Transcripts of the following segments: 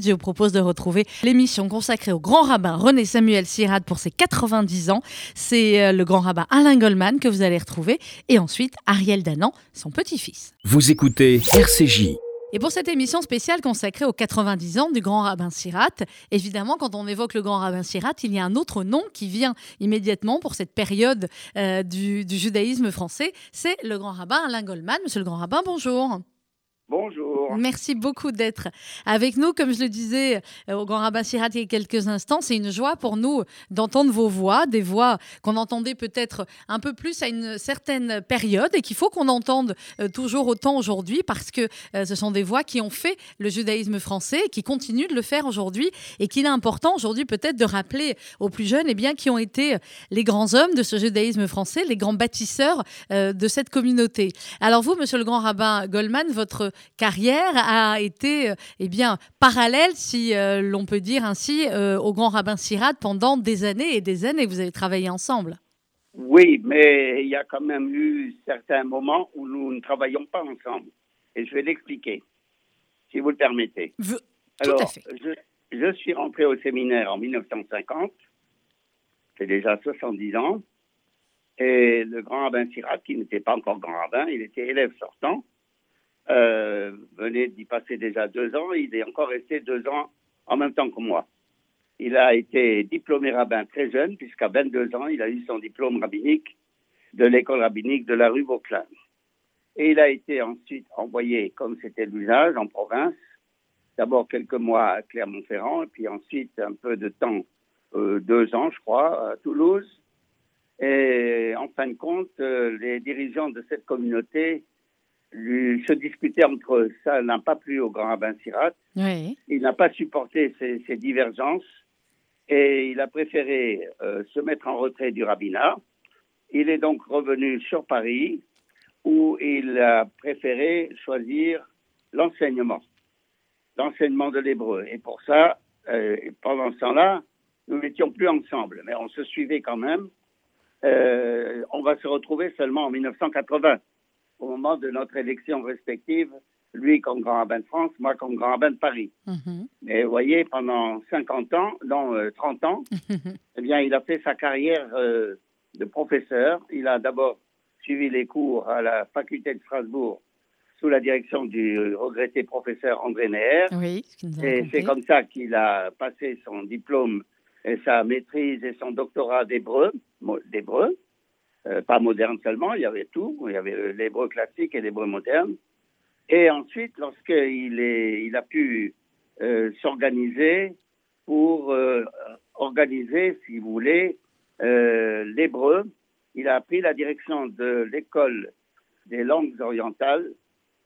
Je vous propose de retrouver l'émission consacrée au grand rabbin René Samuel Sirad pour ses 90 ans. C'est euh, le grand rabbin Alain Goldman que vous allez retrouver et ensuite Ariel Danan, son petit-fils. Vous écoutez RCJ. Et pour cette émission spéciale consacrée aux 90 ans du grand rabbin Sirat, évidemment, quand on évoque le grand rabbin Sirat, il y a un autre nom qui vient immédiatement pour cette période euh, du, du judaïsme français, c'est le grand rabbin Alain Goldman. Monsieur le grand rabbin, bonjour. Bonjour. Merci beaucoup d'être avec nous. Comme je le disais euh, au Grand Rabbin Sirat il y a quelques instants, c'est une joie pour nous d'entendre vos voix, des voix qu'on entendait peut-être un peu plus à une certaine période et qu'il faut qu'on entende euh, toujours autant aujourd'hui parce que euh, ce sont des voix qui ont fait le judaïsme français qui continuent de le faire aujourd'hui et qu'il est important aujourd'hui peut-être de rappeler aux plus jeunes eh bien, qui ont été les grands hommes de ce judaïsme français, les grands bâtisseurs de cette communauté. Alors vous, monsieur le Grand Rabbin Goldman, votre carrière a été eh bien, parallèle, si euh, l'on peut dire ainsi, euh, au grand rabbin Sirat pendant des années et des années. Vous avez travaillé ensemble. Oui, mais il y a quand même eu certains moments où nous ne travaillons pas ensemble. Et je vais l'expliquer, si vous le permettez. Alors, à fait. Je, je suis rentré au séminaire en 1950, c'est déjà 70 ans, et le grand rabbin Sirat, qui n'était pas encore grand rabbin, il était élève sortant, euh, venait d'y passer déjà deux ans. Il est encore resté deux ans en même temps que moi. Il a été diplômé rabbin très jeune, puisqu'à 22 ans, il a eu son diplôme rabbinique de l'école rabbinique de la rue Vauclin. Et il a été ensuite envoyé, comme c'était l'usage, en province. D'abord quelques mois à Clermont-Ferrand, et puis ensuite un peu de temps, euh, deux ans, je crois, à Toulouse. Et en fin de compte, euh, les dirigeants de cette communauté se disputer entre eux. Ça n'a pas plu au grand rabbin Sirat. Oui. Il n'a pas supporté ces, ces, divergences et il a préféré euh, se mettre en retrait du rabbinat. Il est donc revenu sur Paris où il a préféré choisir l'enseignement, l'enseignement de l'hébreu. Et pour ça, euh, pendant ce temps-là, nous n'étions plus ensemble, mais on se suivait quand même. Euh, on va se retrouver seulement en 1980 au moment de notre élection respective, lui comme grand rabbin de France, moi comme grand rabbin de Paris. Mhm. Mais vous voyez, pendant 50 ans, non, euh, 30 ans, eh bien, il a fait sa carrière euh, de professeur. Il a d'abord suivi les cours à la faculté de Strasbourg sous la direction du regretté professeur André Neher. Oui, et c'est comme ça qu'il a passé son diplôme et sa maîtrise et son doctorat d'hébreu. Euh, pas moderne seulement, il y avait tout. Il y avait l'hébreu classique et l'hébreu moderne. Et ensuite, lorsqu'il il a pu euh, s'organiser pour euh, organiser, si vous voulez, euh, l'hébreu, il a pris la direction de l'école des langues orientales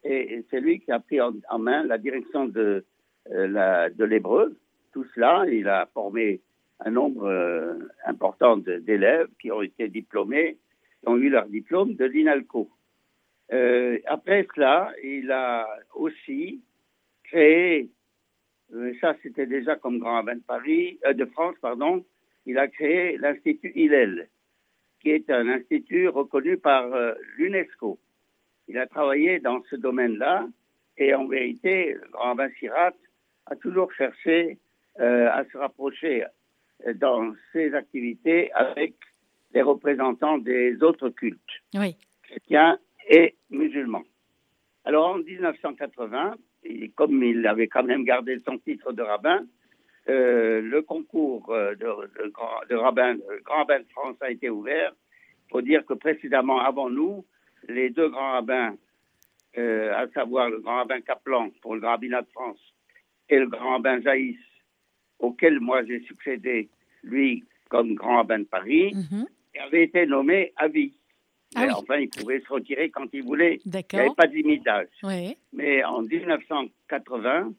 et, c'est lui qui a pris en, main la direction de, l'hébreu. Tout cela, il a formé un nombre euh, important d'élèves qui ont été diplômés, ont eu leur diplôme de l'INALCO. Euh, après cela, il a aussi créé, euh, ça c'était déjà comme grand rabbin de Paris, euh, de France, pardon, il a créé l'Institut Hillel, qui est un institut reconnu par euh, l'UNESCO. Il a travaillé dans ce domaine-là et en vérité, grand rabbin Sirat a toujours cherché à se rapprocher dans ses activités avec les représentants des autres cultes, oui. chrétiens et musulmans. Alors en 1980, et comme il avait quand même gardé son titre de rabbin, euh, le concours de, de, de, rabbin, de grand rabbin de France a été ouvert. Il faut dire que précédemment, avant nous, les deux grands rabbins, euh, à savoir le grand rabbin Kaplan pour le rabbinat de France et le grand rabbin Jaïs, auquel moi j'ai succédé, lui, comme grand rabbin de Paris, mm -hmm. Avait été nommé à vie. Ah Mais oui. enfin, il pouvait se retirer quand il voulait. Il n'y avait pas de limite d'âge. Oui. Mais en 1980,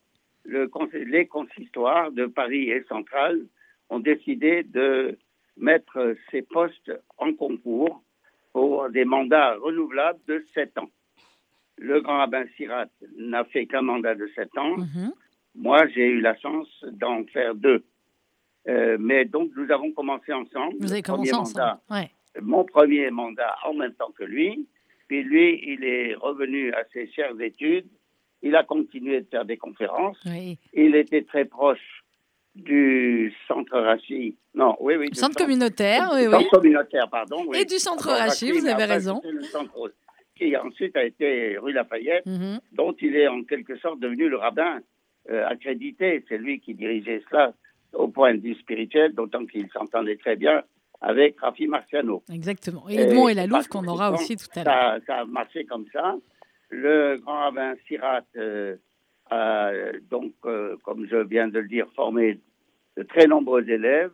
le conseil- les consistoires de Paris et Centrale ont décidé de mettre ces postes en concours pour des mandats renouvelables de 7 ans. Le grand rabbin Sirat n'a fait qu'un mandat de 7 ans. Mhm. Moi, j'ai eu la chance d'en faire deux. Euh, mais donc, nous avons commencé ensemble. Vous avez premier commencé ensemble. mandat Ouais. mon premier mandat en même temps que lui. Puis lui, il est revenu à ses chères études Il a continué de faire des conférences. Oui. Il était très proche du centre Rachi. Non, oui, oui. du Centre communautaire, oui, oui. centre communautaire, pardon. oui. Et du centre Rachi, vous avez raison. le centre qui ensuite a été rue Lafayette, Mhm. dont il est en quelque sorte devenu le rabbin euh, accrédité. C'est lui qui dirigeait cela au point de vue spirituel, d'autant qu'il s'entendait très bien avec Rafi Marciano. Exactement. Et Edmond et la Louve qu'on aura aussi tout à l'heure. Ça, ça a marché comme ça. Le grand rabbin Sirat euh, a donc, euh, comme je viens de le dire, formé de très nombreux élèves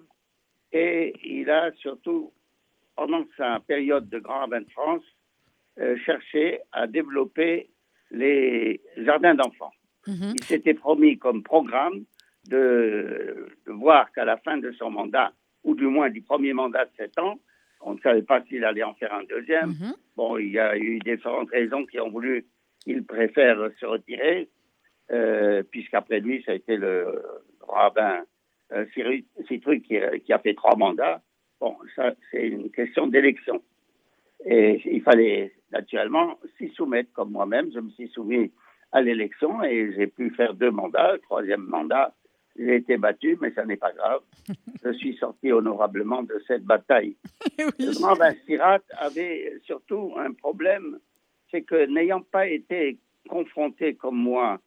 et il a surtout, pendant sa période de grand rabbin de France, euh, cherché à développer les jardins d'enfants. Mhm. Il s'était promis comme programme de, de voir qu'à la fin de son mandat, ou du moins du premier mandat de sept ans, on ne savait pas s'il allait en faire un deuxième. Mhm. Bon, il y a eu différentes raisons qui ont voulu qu'il préfère se retirer, euh, puisqu'après lui, ça a été le rabbin euh, Citruc qui, a- qui a fait trois mandats. Bon, ça, c'est une question d'élection. Et il fallait naturellement s'y soumettre, comme moi-même. Je me suis soumis à l'élection et j'ai pu faire deux mandats. Le troisième mandat, j'ai été battu, mais ça n'est pas grave. Je suis sorti honorablement de cette bataille. Oui. Le grand Bastirat avait surtout un problème, c'est que n'ayant pas été confronté comme moi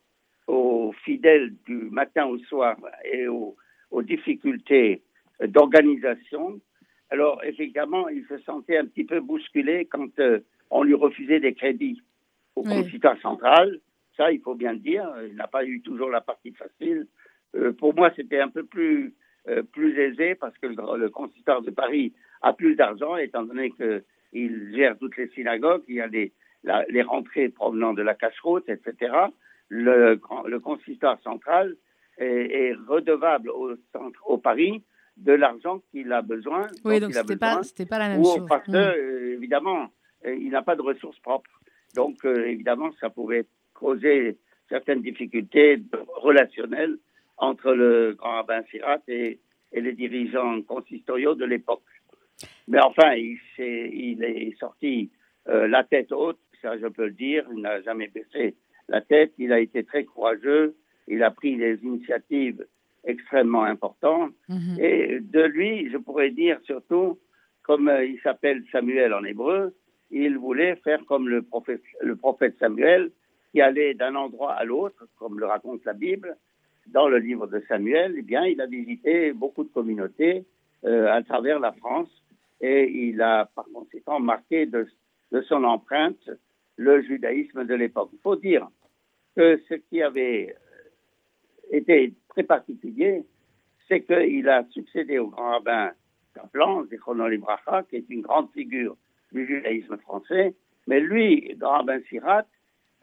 aux fidèles du matin au soir et aux, aux difficultés d'organisation, alors effectivement, il se sentait un petit peu bousculé quand euh, on lui refusait des crédits. Au Oui. central, ça il faut bien le dire, il n'a pas eu toujours la partie facile. Euh, pour moi, c'était un peu plus, euh, plus aisé parce que le, le consistoire de Paris a plus d'argent, étant donné qu'il gère toutes les synagogues, il y a les, la- les rentrées provenant de la cache-route, etc. Le, le consistoire central est, est redevable au, centre, au Paris de l'argent qu'il a besoin. Oui, donc c'était pas, pas la même ou chose. parce que, Mhm. euh, évidemment, il n'a pas de ressources propres. Donc, euh, évidemment, ça pouvait causer certaines difficultés relationnelles entre le grand rabbin Sirat et, et les dirigeants consistoriaux de l'époque. Mais enfin, il, est sorti euh, la tête haute, ça je peux le dire, il n'a jamais baissé la tête, il a été très courageux, il a pris des initiatives extrêmement importantes. Mhm. Et de lui, je pourrais dire surtout, comme euh, il s'appelle Samuel en hébreu, il voulait faire comme le prophète, le prophète Samuel, qui allait d'un endroit à l'autre, comme le raconte la Bible. Dans le livre de Samuel, eh bien, il a visité beaucoup de communautés euh, à travers la France et il a par conséquent marqué de, son empreinte le judaïsme de l'époque. Il faut dire que ce qui avait euh, été très particulier, c'est qu'il a succédé au grand rabbin Kaplan, Zichrono Libracha, qui est une grande figure du judaïsme français. Mais lui, grand rabbin Sirat,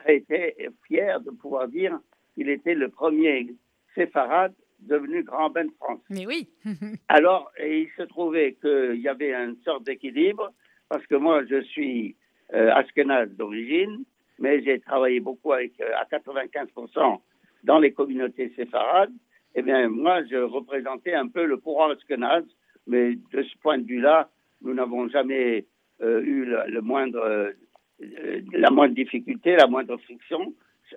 a été fier de pouvoir dire qu'il était le premier séfarade devenu grand rabbin de France. Mais oui. Alors, et il se trouvait qu'il y avait une sorte d'équilibre, parce que moi, je suis euh, ashkénaze d'origine, mais j'ai travaillé beaucoup avec, euh, à 95% dans les communautés séfarades. Eh bien, moi, je représentais un peu le courant ashkénaze, mais de ce point de vue-là, nous n'avons jamais euh, eu le, le moindre, euh, la moindre difficulté, la moindre friction.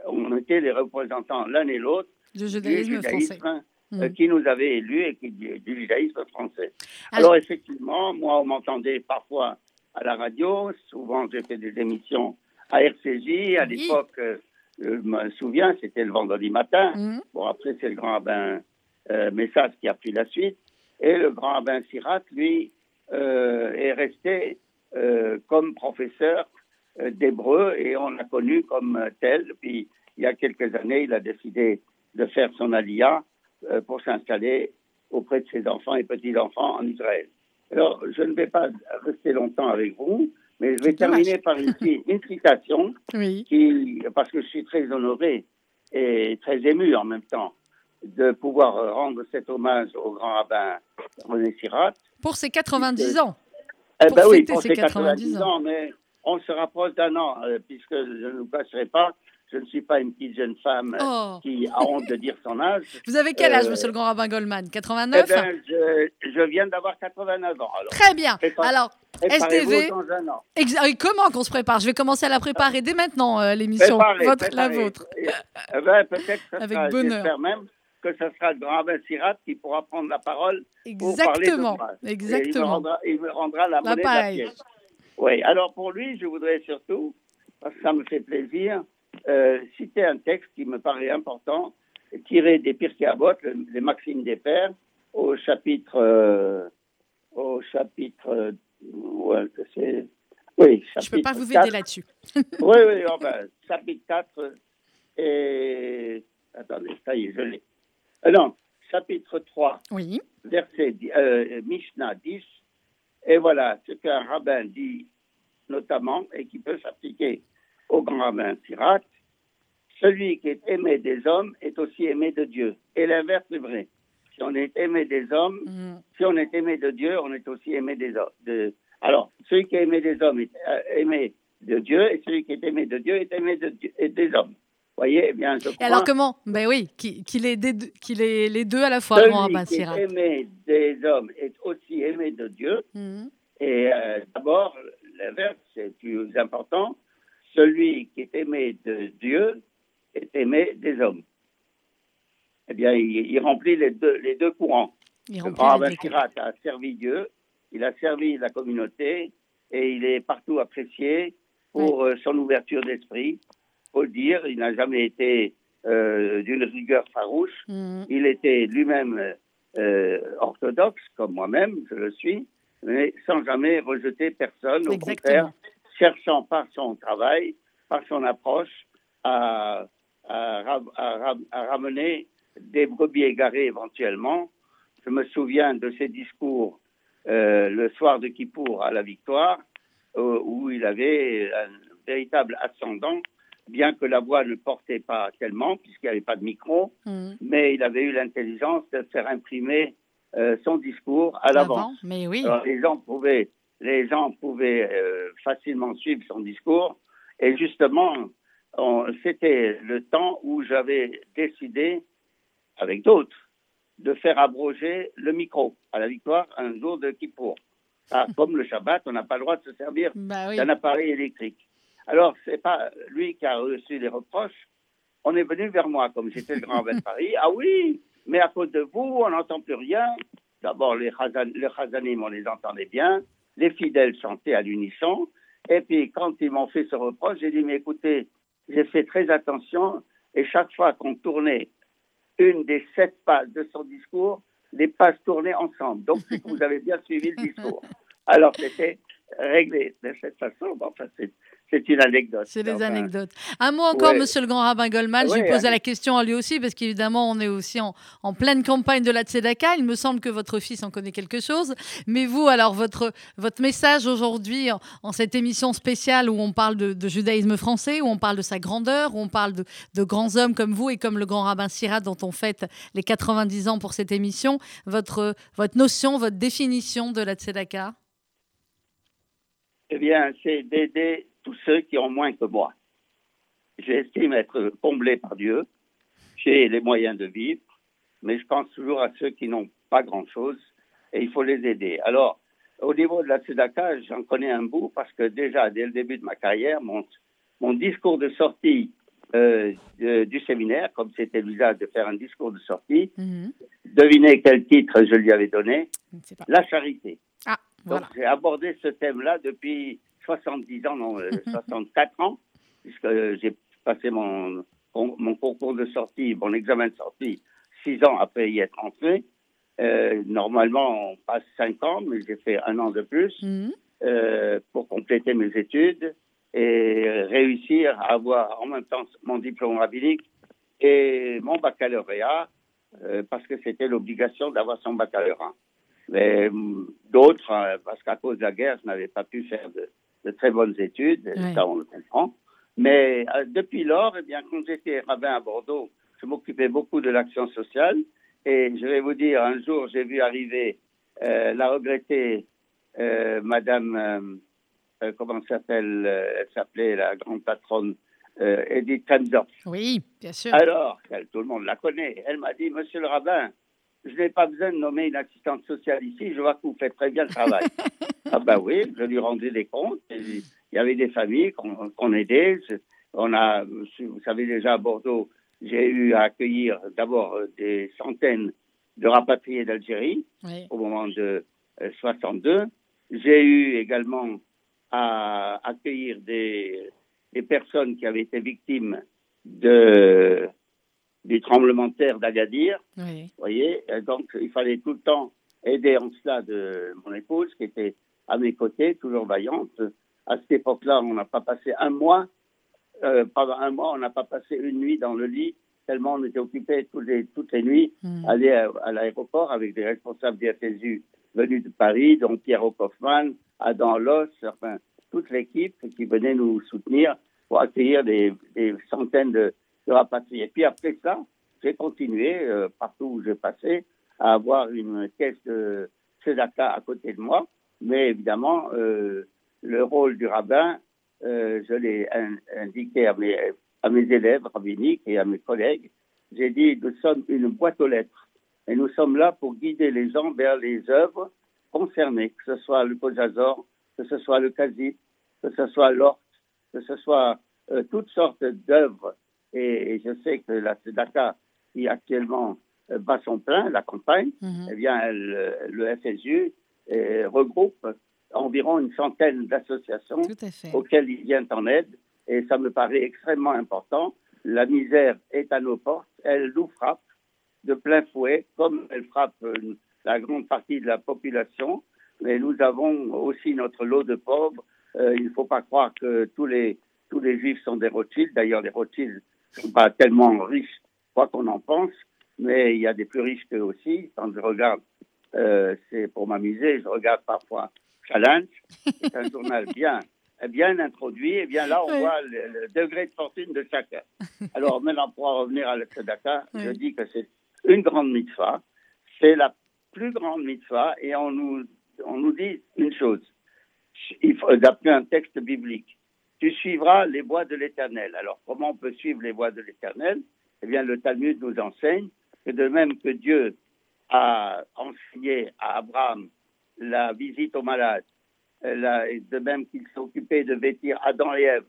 On était les représentants l'un et l'autre Du du judaïsme français. euh, Mm. qui nous avait élus et qui, du, du judaïsme français. Alors- Alors, effectivement, moi, on m'entendait parfois à la radio, souvent j'ai fait des émissions à RCJ, à l'époque, euh, je me souviens, c'était le vendredi matin. Mhm. Bon, après, c'est le grand rabbin euh, Message qui a pris la suite. Et le grand rabbin Sirat, lui, euh, est resté euh, comme professeur euh, d'hébreu et on l'a connu comme euh, tel. Puis, il y a quelques années, il a décidé de faire son alia euh, pour s'installer auprès de ses enfants et petits-enfants en Israël. Alors, je ne vais pas rester longtemps avec vous, mais je vais terminer par une, une citation Oui. qui, parce que je suis très honoré et très ému en même temps de pouvoir rendre cet hommage au grand rabbin René Sirat. Pour ses 90 ans. Eh Pour ben oui, fêter pour ses ses 90 90 ans, mais on se rapproche d'un an, euh, puisque je ne vous cacherai pas, je ne suis pas une petite jeune femme euh, Oh. qui a honte de dire son âge. Vous avez quel âge, Euh, monsieur le grand rabbin Goldman? Eh 89 ben, je, je viens d'avoir 89 ans. Alors, Très bien. Alors, STV. dans un an. Ex- ah, Comment qu'on se prépare? Je vais commencer à la préparer dès maintenant, euh, l'émission. Préparez, La vôtre. Eh ben, peut-être Avec sera, bonheur. même que ce sera le grand rabbin Sirat qui pourra prendre la parole pour parler de Exactement. Et il me Exactement. rendra, il me rendra la monnaie de la pièce. Oui, alors pour lui, je voudrais surtout, parce que ça me fait plaisir, euh, citer un texte qui me paraît important, tiré des Pirkei Avot, le- les Maximes des Pères, au chapitre, euh, au chapitre, euh, ouais, c'est, oui, Je ne peux pas chapitre vous 4. aider là-dessus. Oui, oui, enfin, chapitre 4 et... Attendez, ça y est, je l'ai. Euh, non, chapitre 3, Oui. verset euh, Mishnah 10. Et voilà ce qu'un rabbin dit notamment et qui peut s'appliquer au grand rabbin Sirat. Celui qui est aimé des hommes est aussi aimé de Dieu. Et l'inverse est vrai. Si on est aimé des hommes, Mm. si on est aimé de Dieu, on est aussi aimé des hommes. De... Alors, celui qui est aimé des hommes est euh, aimé de Dieu, et celui qui est aimé de Dieu est aimé de Dieu- et des hommes. Vous voyez, eh bien, je Et crois alors comment? Ben oui, qu'il deux- qu'il ait les deux à la fois, celui rabbin qui est aimé des hommes est aussi aimé de Dieu. Mhm. Et euh, d'abord, l'inverse, c'est plus important. Celui qui est aimé de Dieu est aimé des hommes. Eh bien, il, il remplit les deux, les deux courants. Il Le grand rabbin a servi Dieu, il a servi la communauté et il est partout apprécié pour euh, son ouverture d'esprit. faut le dire, il n'a jamais été euh, d'une rigueur farouche. Mhm. Il était lui-même euh, orthodoxe, comme moi-même, je le suis, mais sans jamais rejeter personne. Au Exactement. contraire, cherchant par son travail, par son approche, à, à ra- à ra- à ramener des brebis égarées éventuellement. Je me souviens de ses discours euh, le soir de Kippour à la victoire, euh, où il avait un véritable ascendant, bien que la voix ne portait pas tellement, puisqu'il n'y avait pas de micro, Mhm. mais il avait eu l'intelligence de faire imprimer euh, son discours à l'avance. mais oui. Alors, les gens pouvaient, les gens pouvaient euh, facilement suivre son discours. Et justement, c'était le temps où j'avais décidé, avec d'autres, de faire abroger le micro à la victoire un jour de Kippour. Ah, comme le Shabbat, on n'a pas le droit de se servir Bah oui. d'un appareil électrique. Alors, c'est pas lui qui a reçu les reproches. On est venu vers moi, comme j'étais le grand rabbin de Paris. Ah oui, mais à cause de vous, on n'entend plus rien. D'abord, les, chazanim, on les entendait bien. Les fidèles chantaient à l'unisson. Et puis, quand ils m'ont fait ce reproche, j'ai dit, mais écoutez, j'ai fait très attention. Et chaque fois qu'on tournait une des sept pages de son discours, les pages tournaient ensemble. Donc, c'est que vous avez bien suivi le discours. Alors, c'était réglé de cette façon. Bon, enfin, c'est, c'est une anecdote. C'est des Enfin, anecdotes. Un mot encore, ouais. monsieur le grand rabbin Goldman. je lui posais allez. la question à lui aussi, parce qu'évidemment, on est aussi en, en pleine campagne de la Tzedaka. Il me semble que votre fils en connaît quelque chose. Mais vous, alors, votre, votre message aujourd'hui, en, en cette émission spéciale où on parle de, de judaïsme français, où on parle de sa grandeur, où on parle de, de grands hommes comme vous et comme le grand rabbin Sirat, dont on fête les 90 ans pour cette émission, votre, votre notion, votre définition de la Tzedaka? Eh bien, c'est d'aider tous ceux qui ont moins que moi. J'estime être comblé par Dieu. J'ai les moyens de vivre, mais je pense toujours à ceux qui n'ont pas grand-chose et il faut les aider. Alors, au niveau de la Tzedaka, j'en connais un bout parce que déjà, dès le début de ma carrière, mon, mon discours de sortie euh, de- du séminaire, comme c'était l'usage de faire un discours de sortie, Mhm. devinez quel titre je lui avais donné. La charité. Ah, Donc, j'ai abordé ce thème-là depuis 70 ans, non, euh, 64 ans, puisque euh, j'ai passé mon, mon concours de sortie, mon examen de sortie, six ans après y être entré. Euh, normalement, on passe cinq ans, mais j'ai fait un an de plus euh, pour compléter mes études et réussir à avoir en même temps mon diplôme rabbinique et mon baccalauréat, euh, parce que c'était l'obligation d'avoir son baccalauréat. Mais hum, d'autres, euh, parce qu'à cause de la guerre, je n'avais pas pu faire de, de très bonnes études, ça on le comprend. Mais euh, depuis lors, eh bien, quand j'étais rabbin à Bordeaux, je m'occupais beaucoup de l'action sociale. Et je vais vous dire, un jour, j'ai vu arriver euh, la regrettée euh, Madame, comment s'appelle Elle s'appelait la grande patronne Edith Kensdorf. Oui, bien sûr. Alors, elle- tout le monde la connaît. Elle m'a dit, Monsieur le rabbin, je n'ai pas besoin de nommer une assistante sociale ici, je vois que vous faites très bien le travail. ah ben oui, je lui rendais des comptes. Il y avait des familles qu'on aidait. On a, vous savez déjà à Bordeaux, j'ai eu à accueillir d'abord des centaines de rapatriés d'Algérie au moment de 62. Euh, j'ai eu également à accueillir des, des personnes qui avaient été victimes de, du tremblement de terre d'Agadir. Vous voyez, donc il fallait tout le temps aider en cela de mon épouse qui était à mes côtés, toujours vaillante. À cette époque-là, on n'a pas passé un mois, euh, pendant un mois, on n'a pas passé une nuit dans le lit, tellement on était occupés toutes les, toutes les nuits, hmm. aller à, l'aéroport avec des responsables du FSU venus de Paris, dont Pierre Hoffman, Adam Loss, enfin, toute l'équipe qui venait nous soutenir pour accueillir des, des centaines de, de rapatriés. Et puis après ça, j'ai continué, euh, partout où je passais, à avoir une caisse de Sedaka à côté de moi. Mais évidemment, euh, le rôle du rabbin, euh, je l'ai indiqué à mes, à mes élèves rabbiniques et à mes collègues. J'ai dit, nous sommes une boîte aux lettres. Et nous sommes là pour guider les gens vers les œuvres concernées, que ce soit le Kojazor, que ce soit le Kazit, que ce soit l'Ort, que ce soit toutes sortes d'œuvres et, je sais que la SEDACA, qui actuellement euh, bat son plein, la campagne, mhm. eh bien, le FSU euh, regroupe environ une centaine d'associations auxquelles il vient en aide. Et ça me paraît extrêmement important. La misère est à nos portes. Elle nous frappe de plein fouet, comme elle frappe euh, la grande partie de la population. Mais nous avons aussi notre lot de pauvres. il ne faut pas croire que tous les, tous les juifs sont des Rothschild. D'ailleurs, les Rothschild sont pas tellement riches, quoi qu'on en pense, mais il y a des plus riches qu'eux aussi. Quand je regarde, euh, c'est pour m'amuser, je regarde parfois Challenge, c'est un journal bien, bien introduit, et bien là, on voit le, degré de fortune de chacun. Alors maintenant, pour en revenir à l'Exodaka, je dis que c'est une grande mitzvah, c'est la plus grande mitzvah, et on nous, on nous dit une chose, il faut, d'après un texte biblique, tu suivras les voies de l'Éternel. Alors, comment on peut suivre les voies de l'Éternel? Eh bien, le Talmud nous enseigne que de même que Dieu a enseigné à Abraham la visite aux malades, euh, de même qu'il s'est occupé de vêtir Adam et Ève,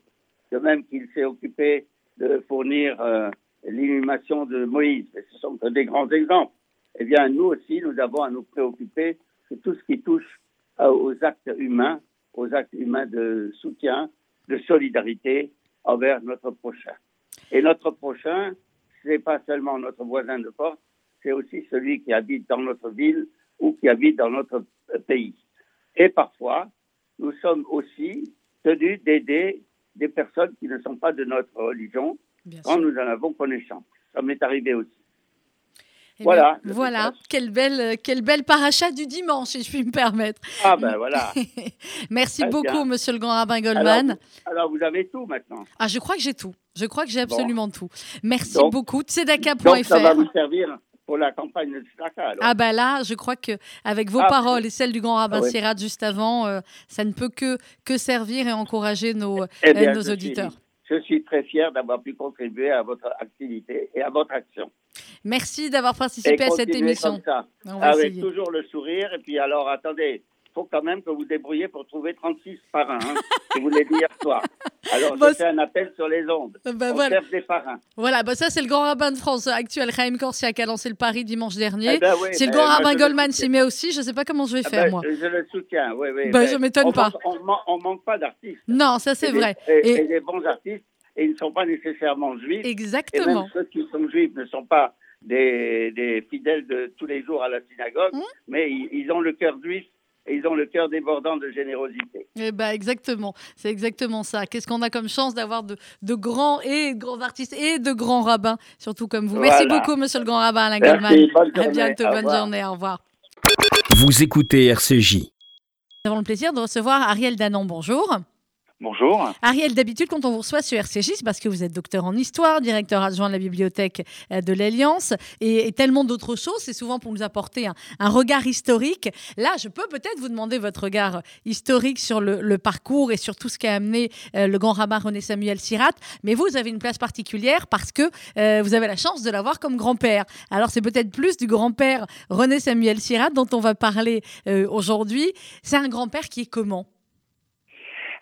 de même qu'il s'est occupé de fournir euh, l'inhumation de Moïse, et ce sont que des grands exemples, eh bien, nous aussi, nous avons à nous préoccuper de tout ce qui touche euh, aux actes humains, aux actes humains de soutien, de solidarité envers notre prochain. Et notre prochain, ce n'est pas seulement notre voisin de porte, c'est aussi celui qui habite dans notre ville ou qui habite dans notre pays. Et parfois, nous sommes aussi tenus d'aider des personnes qui ne sont pas de notre religion quand nous en avons connaissance. Ça m'est arrivé aussi. Eh voilà. voilà, quelle belle, quelle belle paracha du dimanche, si je puis me permettre. Ah ben voilà. Merci beaucoup, monsieur le grand rabbin Goldman. Alors, vous avez tout maintenant. Ah, je crois que j'ai tout. Je crois que j'ai absolument tout. Merci beaucoup. Tzedaka.fr. Donc, ça va vous servir pour la campagne de Tzedaka. Ah ben là, je crois que avec vos ah, paroles et celles du grand rabbin ah, juste avant, euh, ça ne peut que, que servir et encourager nos, eh euh, nos auditeurs. Je suis très fier d'avoir pu contribuer à votre activité et à votre action. Merci d'avoir participé à cette émission. avec toujours le sourire. Et puis alors, attendez, faut quand même que vous débrouillez pour trouver 36 parrains. Hein, je vous l'ai dit hier soir. Alors, je fais un appel sur les ondes. Ben on voilà. des parrains. Voilà, bah ça, c'est le grand rabbin de France actuel, Chaim Corsia, qui a lancé le pari dimanche dernier. Eh ben si le grand rabbin Goldman s'y met aussi, je ne sais pas comment je vais ah faire, ben, moi. Je le soutiens, oui, oui. Ben, je ne m'étonne pas. On ne manque pas d'artistes. Non, ça, c'est vrai. et, des bons artistes, et ils ne sont pas nécessairement juifs. Exactement. Et même ceux qui sont juifs ne sont pas des, fidèles de tous les jours à la synagogue, mmh. mais ils, ont le cœur juif et ils ont le cœur débordant de générosité. Eh ben exactement, c'est exactement ça. Qu'est-ce qu'on a comme chance d'avoir de, grands et de grands artistes et de grands rabbins, surtout comme vous. Merci beaucoup, Monsieur le grand rabbin Alain Goldman. À bientôt, bonne journée, au revoir. Vous écoutez RCJ. Nous avons le plaisir de recevoir Ariel Danon. Bonjour. Bonjour. Ariel, d'habitude, quand on vous reçoit sur RCJ, c'est parce que vous êtes docteur en histoire, directeur adjoint de la bibliothèque euh, de l'Alliance et, tellement d'autres choses. C'est souvent pour nous apporter un, regard historique. Là, je peux peut-être vous demander votre regard historique sur le, parcours et sur tout ce qu'a amené euh, le grand rabbin René Samuel Sirat. Mais vous, avez une place particulière parce que euh, vous avez la chance de l'avoir comme grand-père. Alors, c'est peut-être plus du grand-père René Samuel Sirat dont on va parler aujourd'hui. C'est un grand-père qui est comment?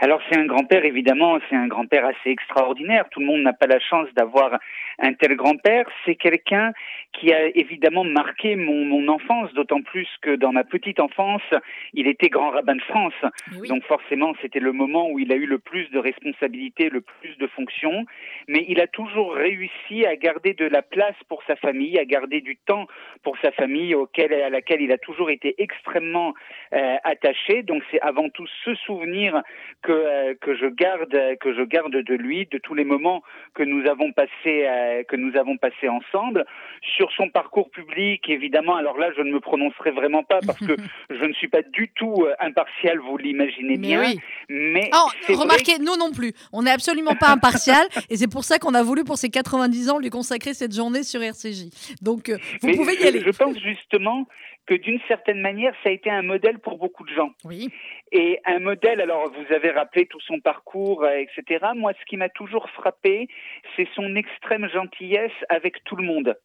Alors c'est un grand-père, évidemment, c'est un grand-père assez extraordinaire. Tout le monde n'a pas la chance d'avoir un tel grand-père. C'est quelqu'un qui a évidemment marqué mon, mon enfance, d'autant plus que dans ma petite enfance, il était grand rabbin de France. Donc forcément, c'était le moment où il a eu le plus de responsabilités, le plus de fonctions. Mais il a toujours réussi à garder de la place pour sa famille, à garder du temps pour sa famille, auquel, à laquelle il a toujours été extrêmement euh, attaché. Donc c'est avant tout ce souvenir que euh, que je garde que je garde de lui, de tous les moments que nous avons passés euh, que nous avons passé ensemble. Sur son parcours public, évidemment. Alors là, je ne me prononcerai vraiment pas parce que je ne suis pas du tout euh, impartial, vous l'imaginez bien. Mais oh, remarquez, nous non plus, on n'est absolument pas impartial, et c'est pour ça qu'on a voulu pour ses 90 ans lui consacrer cette journée sur RCJ. Donc vous pouvez y aller. Je pense justement que d'une certaine manière, ça a été un modèle pour beaucoup de gens. Oui. Et un modèle, alors vous avez rappelé tout son parcours, euh, etc. Moi, ce qui m'a toujours frappé, c'est son extrême gentillesse avec tout le monde.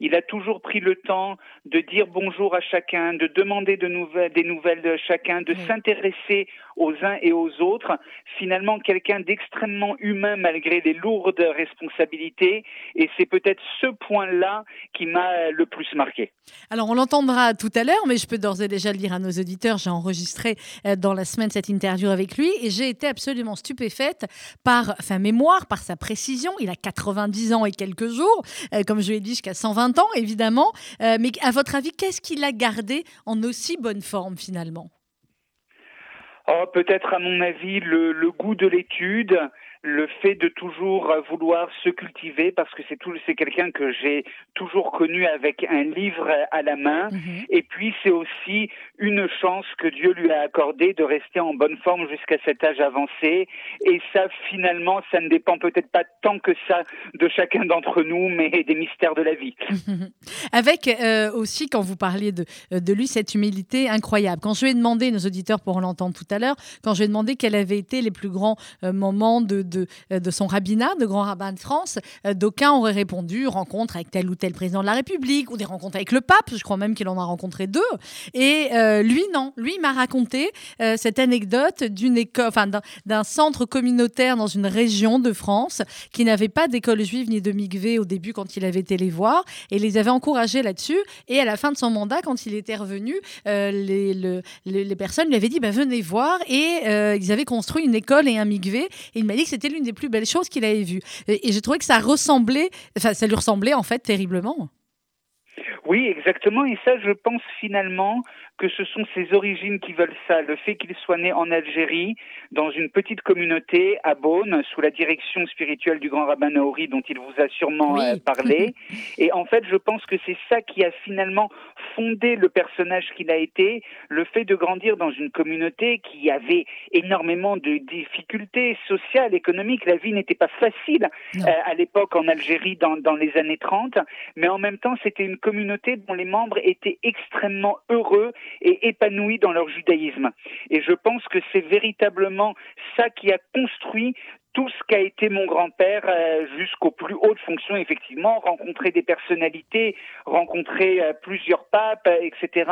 Il a toujours pris le temps de dire bonjour à chacun, de demander de nouvelles, des nouvelles de chacun, de s'intéresser aux uns et aux autres. Finalement, quelqu'un d'extrêmement humain malgré les lourdes responsabilités. Et c'est peut-être ce point-là qui m'a le plus marqué. Alors, on l'entendra tout à l'heure, mais je peux d'ores et déjà le dire à nos auditeurs. J'ai enregistré euh, dans la semaine cette interview avec lui et j'ai été absolument stupéfaite par sa mémoire, par sa précision. Il a 90 ans et quelques jours, euh, comme je l'ai dit, jusqu'à 120 ans, évidemment. Euh, mais à votre avis, qu'est-ce qu'il a gardé en aussi bonne forme, finalement? Oh, Peut-être, à mon avis, le goût de l'étude, le fait de toujours vouloir se cultiver parce que c'est tout c'est quelqu'un que j'ai toujours connu avec un livre à la main mhm. et puis c'est aussi une chance que Dieu lui a accordée de rester en bonne forme jusqu'à cet âge avancé et ça finalement ça ne dépend peut-être pas tant que ça de chacun d'entre nous mais des mystères de la vie. avec euh, aussi quand vous parliez de, de lui cette humilité incroyable. Quand je lui ai demandé nos auditeurs pour l'entendre tout à l'heure, quand je lui ai demandé quels avaient été les plus grands euh, moments de euh, de, son rabbinat, de grand rabbin de France, euh, d'aucuns auraient répondu rencontre avec tel ou tel président de la République ou des rencontres avec le pape. Je crois même qu'il en a rencontré deux. Et euh, lui, non. Lui m'a raconté cette anecdote d'une école, enfin, d'un centre communautaire dans une région de France qui n'avait pas d'école juive ni de migvé au début quand il avait été les voir et les avait encouragés là-dessus. Et à la fin de son mandat, quand il était revenu, les, les, personnes lui avaient dit bah, venez voir et ils avaient construit une école et un migvé. Et il m'a dit que c'était l'une des plus belles choses qu'il avait vues. Et, et j'ai trouvé que ça ressemblait, enfin, ça lui ressemblait en fait terriblement. Oui, exactement. Et ça, je pense finalement que ce sont ses origines qui veulent ça. Le fait qu'il soit né en Algérie, dans une petite communauté à Beaune, sous la direction spirituelle du grand rabbin Naouri, dont il vous a sûrement euh, parlé. Et en fait, je pense que c'est ça qui a finalement fondé le personnage qu'il a été, le fait de grandir dans une communauté qui avait énormément de difficultés sociales, économiques. La vie n'était pas facile euh, à l'époque en Algérie dans, dans les années 30, mais en même temps, c'était une communauté dont les membres étaient extrêmement heureux et épanouis dans leur judaïsme. Et je pense que c'est véritablement ça qui a construit tout ce qu'a été mon grand-père euh, jusqu'aux plus hautes fonctions, effectivement, rencontrer des personnalités, rencontrer euh, plusieurs papes, euh, etc.,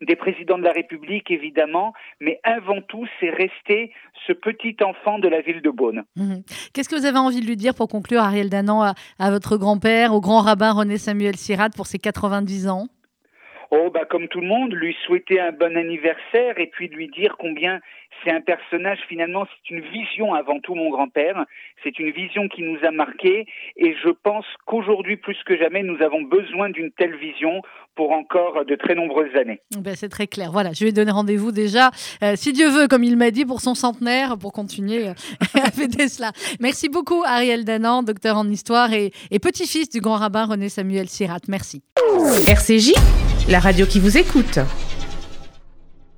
des présidents de la République, évidemment, mais avant tout, c'est rester ce petit enfant de la ville de Beaune. Mhm. Qu'est-ce que vous avez envie de lui dire pour conclure, Ariel Danan, à, à votre grand-père, au grand rabbin René Samuel Sirat pour ses 90 ans? Oh, bah, comme tout le monde, lui souhaiter un bon anniversaire et puis lui dire combien c'est un personnage, finalement, c'est une vision avant tout, mon grand-père. C'est une vision qui nous a marqués et je pense qu'aujourd'hui, plus que jamais, nous avons besoin d'une telle vision pour encore de très nombreuses années. Ben, c'est très clair. Voilà, je lui ai donné rendez-vous déjà, euh, si Dieu veut, comme il m'a dit, pour son centenaire, pour continuer euh, à fêter cela. Merci beaucoup, Ariel Danan, docteur en histoire et, et petit-fils du grand rabbin René Samuel Sirat. Merci. RCJ, la radio qui vous écoute.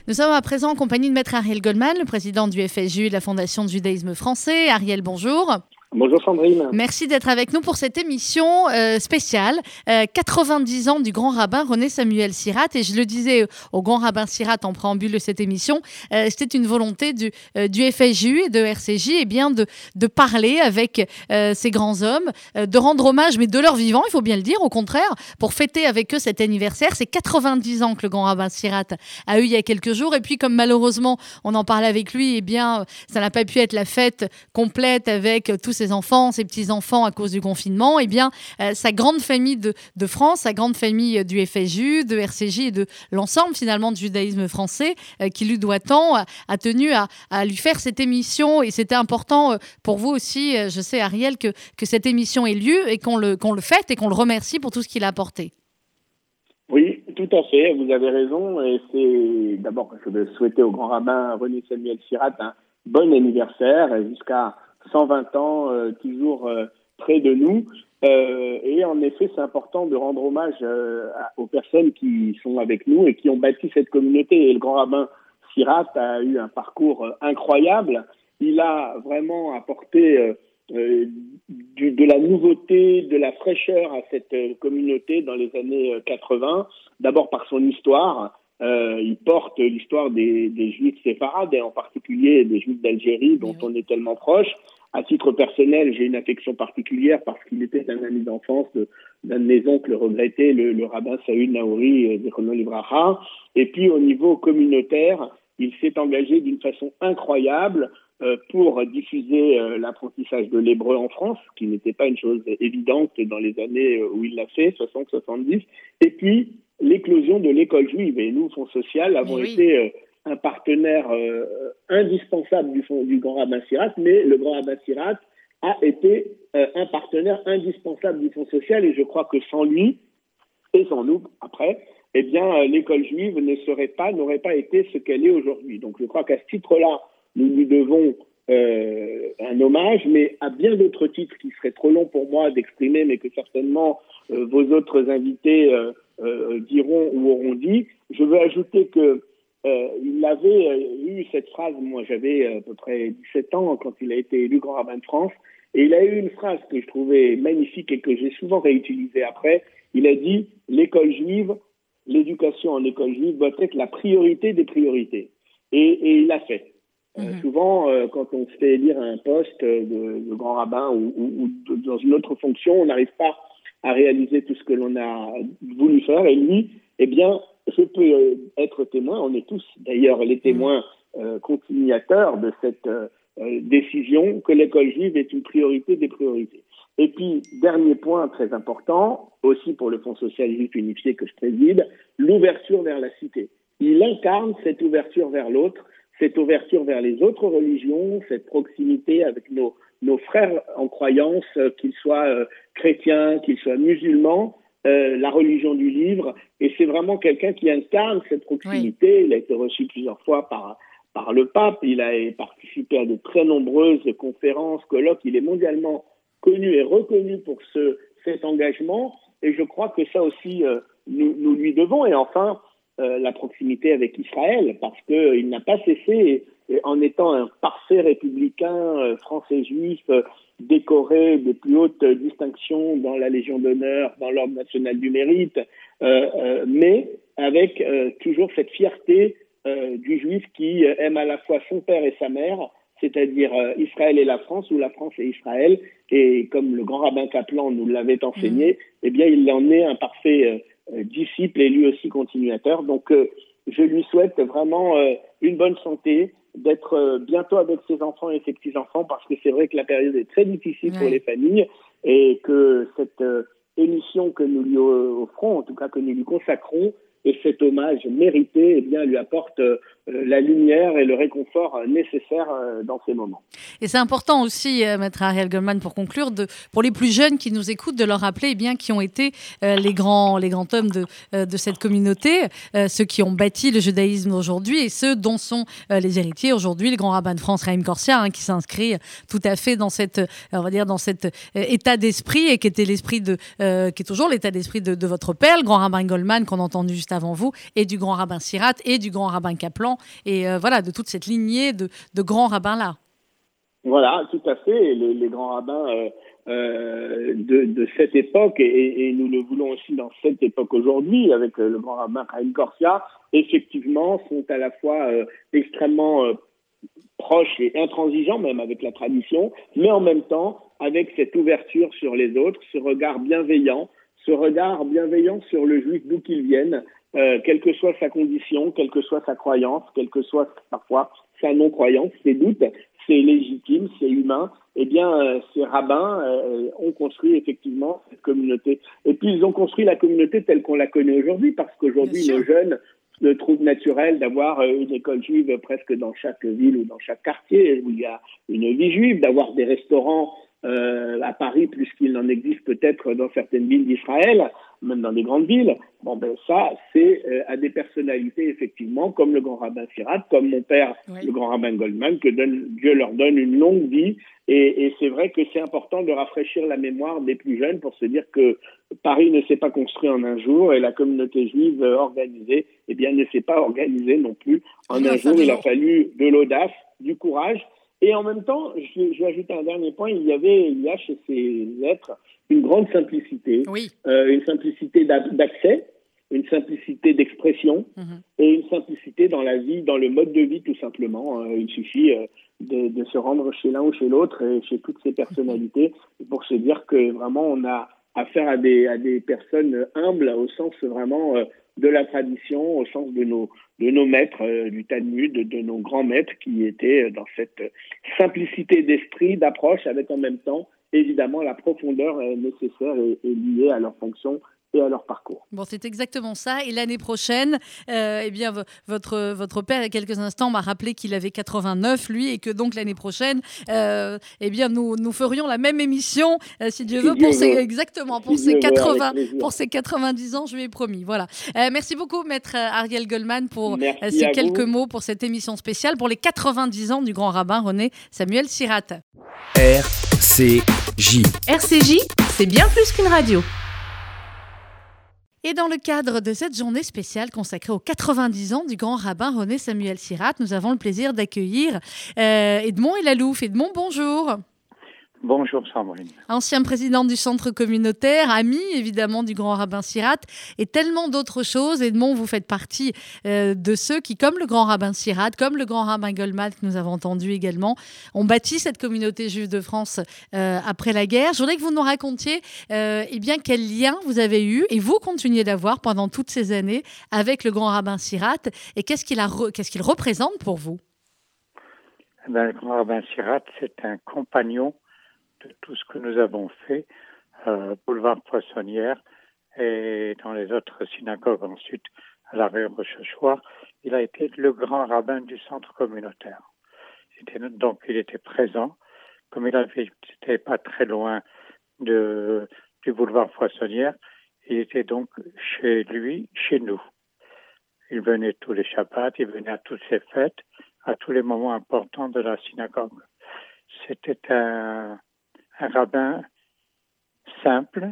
Nous sommes à présent en compagnie de Maître Ariel Goldman, le président du FSJU de la Fondation du judaïsme français. Ariel, bonjour. Bonjour Sandrine. Merci d'être avec nous pour cette émission euh, spéciale. 90 euh, ans du grand rabbin René Samuel Sirat. Et je le disais au grand rabbin Sirat en préambule de cette émission, euh, c'était une volonté du, du FSJU et de RCJ eh bien de, de parler avec ces grands hommes, de rendre hommage, mais de leur vivant, il faut bien le dire, au contraire, pour fêter avec eux cet anniversaire. C'est 90 ans que le grand rabbin Sirat a eu il y a quelques jours. Et puis, comme malheureusement, on en parlait avec lui, eh bien, ça n'a pas pu être la fête complète avec tous ses enfants, ses petits-enfants à cause du confinement, eh bien, euh, sa grande famille de, France, sa grande famille du FSU, de RCJ et de l'ensemble finalement du judaïsme français euh, qui lui doit tant, a, tenu à, lui faire cette émission. Et c'était important euh, pour vous aussi, je sais Ariel, que, que cette émission ait lieu et qu'on le, qu'on le fête et qu'on le remercie pour tout ce qu'il a apporté. Oui, tout à fait, vous avez raison. Et c'est d'abord, je veux souhaiter au grand rabbin René Samuel Sirat un bon anniversaire jusqu'à 120 ans, euh, toujours euh, près de nous. Euh, et en effet, c'est important de rendre hommage aux personnes qui sont avec nous et qui ont bâti cette communauté. Et le grand rabbin Sirat a eu un parcours incroyable. Il a vraiment apporté du, de la nouveauté, de la fraîcheur à cette communauté dans les années 80. D'abord par son histoire. Il porte l'histoire des, des, juifs séfarades et en particulier des juifs d'Algérie dont on est tellement proche. À titre personnel, j'ai une affection particulière parce qu'il était un ami d'enfance d'un de, mes oncles regrettés, le, le rabbin Saïd Naouri de Renaud Livraha. Et puis au niveau communautaire, il s'est engagé d'une façon incroyable euh, pour diffuser euh, l'apprentissage de l'hébreu en France, qui n'était pas une chose évidente dans les années où il l'a fait, 60-70. Et puis l'éclosion de l'école juive. Et nous, Fonds Social, avons été euh, un partenaire euh, indispensable du, fond, du Grand Rabbin Sirat, mais le Grand Rabbin Sirat a été euh, un partenaire indispensable du Fonds social et je crois que sans lui et sans nous après, eh bien l'école juive ne serait pas, n'aurait pas été ce qu'elle est aujourd'hui. Donc je crois qu'à ce titre-là, nous lui devons euh, un hommage, mais à bien d'autres titres qui seraient trop longs pour moi d'exprimer, mais que certainement euh, vos autres invités euh, diront ou auront dit. Je veux ajouter que euh, il avait euh, eu cette phrase, moi j'avais à peu près 17 ans quand il a été élu grand rabbin de France, et il a eu une phrase que je trouvais magnifique et que j'ai souvent réutilisée après. Il a dit l'école juive, l'éducation en école juive doit être la priorité des priorités. Et, et il l'a fait. Mhm. souvent, quand on se fait élire à un poste de, de grand rabbin ou, ou, ou, dans une autre fonction, on n'arrive pas à réaliser tout ce que l'on a voulu faire. Et lui, eh bien, je peux euh, être témoin, on est tous d'ailleurs les témoins euh, continuateurs de cette euh, euh, décision que l'école juive est une priorité des priorités. Et puis, dernier point très important, aussi pour le Fonds social juif unifié que je préside, l'ouverture vers la cité. Il incarne cette ouverture vers l'autre, cette ouverture vers les autres religions, cette proximité avec nos, nos frères en croyance, qu'ils soient chrétiens, qu'ils soient musulmans, euh, la religion du livre. Et c'est vraiment quelqu'un qui incarne cette proximité. Il a été reçu plusieurs fois par, par le pape. Il a participé à de très nombreuses conférences, colloques. Il est mondialement connu et reconnu pour ce, cet engagement. Et je crois que ça aussi, euh, nous, nous, lui devons. Et enfin, euh, la proximité avec Israël, parce qu'il n'a pas cessé, en étant un parfait républicain français juif, décoré des plus hautes distinctions dans la Légion d'honneur, dans l'Ordre national du mérite, euh, euh, mais avec euh, toujours cette fierté du juif qui aime à la fois son père et sa mère, c'est-à-dire Israël et la France, ou la France et Israël. Et comme le grand rabbin Kaplan nous l'avait enseigné, mmh. eh bien, il en est un parfait disciple et lui aussi continuateur. Donc, je lui souhaite vraiment une bonne santé, d'être euh, bientôt avec ses enfants et ses petits-enfants parce que c'est vrai que la période est très difficile pour les familles et que cette euh, émission que nous lui offrons, en tout cas que nous lui consacrons, et cet hommage mérité eh bien, lui apporte euh, la lumière et le réconfort nécessaire euh, dans ces moments. Et c'est important aussi, euh, Maître Ariel Goldman, pour conclure, pour les plus jeunes qui nous écoutent, de leur rappeler eh bien, qui ont été les, grands, les grands hommes de, de cette communauté, ceux qui ont bâti le judaïsme aujourd'hui et ceux dont sont les héritiers aujourd'hui, le grand rabbin de France, Raïm Corsia, hein, qui s'inscrit tout à fait dans cette, on va dire, dans cet état d'esprit et qui était l'esprit de, qui est toujours l'état d'esprit de, de, votre père, le grand rabbin Goldman, qu'on a entendu avant vous, et du grand rabbin Sirat, et du grand rabbin Kaplan, et voilà, de toute cette lignée de, grands rabbins-là. Voilà, tout à fait. Les, grands rabbins de, cette époque, et, nous le voulons aussi dans cette époque aujourd'hui, avec le grand rabbin Chaim Korsia, effectivement, sont à la fois extrêmement proche et intransigeant même avec la tradition, mais en même temps avec cette ouverture sur les autres, ce regard bienveillant, ce regard bienveillant sur le juif d'où qu'il vienne, euh, quelle que soit sa condition, quelle que soit sa croyance, quelle que soit parfois sa non-croyance, ses doutes, c'est légitime, c'est humain. Eh bien, euh, ces rabbins euh, ont construit effectivement cette communauté. Et puis, ils ont construit la communauté telle qu'on la connaît aujourd'hui, parce qu'aujourd'hui, nos jeunes le trouve naturel d'avoir une école juive presque dans chaque ville ou dans chaque quartier où il y a une vie juive, d'avoir des restaurants euh, à Paris plus qu'il n'en existe peut-être dans certaines villes d'Israël, même dans des grandes villes. Bon, ben ça, c'est euh, à des personnalités, effectivement, comme le grand rabbin Sirat, comme mon père, le grand rabbin Goldman, que Dieu leur donne une longue vie. Et, et c'est vrai que c'est important de rafraîchir la mémoire des plus jeunes pour se dire que Paris ne s'est pas construit en un jour et la communauté juive organisée, eh bien, ne s'est pas organisée non plus en un jour. Il a fallu de l'audace, du courage et en même temps, je, vais ajouter un dernier point, il y avait, il y a chez ces êtres une grande simplicité, euh, une simplicité d'accès, une simplicité d'expression mhm. et une simplicité dans la vie, dans le mode de vie tout simplement. Euh, il suffit euh, de, de, se rendre chez l'un ou chez l'autre et chez toutes ces personnalités pour se dire que vraiment on a affaire à des, à des personnes humbles au sens vraiment de la tradition, au sens de nos, de nos maîtres euh, du Talmud, de nos grands maîtres qui étaient euh, dans cette simplicité d'esprit, d'approche, avec en même temps, évidemment, la profondeur euh, nécessaire et liée à leur fonction et à leur parcours. Bon, c'est exactement ça. Et l'année prochaine, euh, eh bien, votre, votre père, il y a quelques instants, m'a rappelé qu'il avait 89, lui, et que donc l'année prochaine, euh, eh bien, nous, nous ferions la même émission, euh, si Dieu veut, pour ces, exactement, pour, ces 80, pour ces 90 ans, je lui ai promis. Voilà. merci beaucoup, maître Ariel Goldman, pour ces quelques mots pour cette émission spéciale pour les 90 ans du grand rabbin René Samuel Sirat. RCJ. RCJ, c'est bien plus qu'une radio. Et dans le cadre de cette journée spéciale consacrée aux 90 ans du grand rabbin René Samuel Sirat, nous avons le plaisir d'accueillir euh, Edmond Elalouf. Edmond, bonjour. Bonjour Sandrine. Ancien président du centre communautaire, ami évidemment du grand rabbin Sirat et tellement d'autres choses. Edmond, vous faites partie euh, de ceux qui, comme le grand rabbin Sirat, comme le grand rabbin Goldman que nous avons entendu également, ont bâti cette communauté juive de France euh, après la guerre. Je voudrais que vous nous racontiez euh, eh bien, quel lien vous avez eu et vous continuez d'avoir pendant toutes ces années avec le grand rabbin Sirat et qu'est-ce qu'il représente pour vous? Eh ben, Le grand rabbin Sirat, c'est un compagnon de tout ce que nous avons fait, euh, boulevard Poissonnière et dans les autres synagogues ensuite à la rue Rochechouart, il a été le grand rabbin du centre communautaire. donc il était présent, comme il n'était pas très loin de, du boulevard Poissonnière, il était donc chez lui, chez nous. Il venait tous les Shabbats, il venait à toutes ses fêtes, à tous les moments importants de la synagogue. C'était un, un rabbin simple,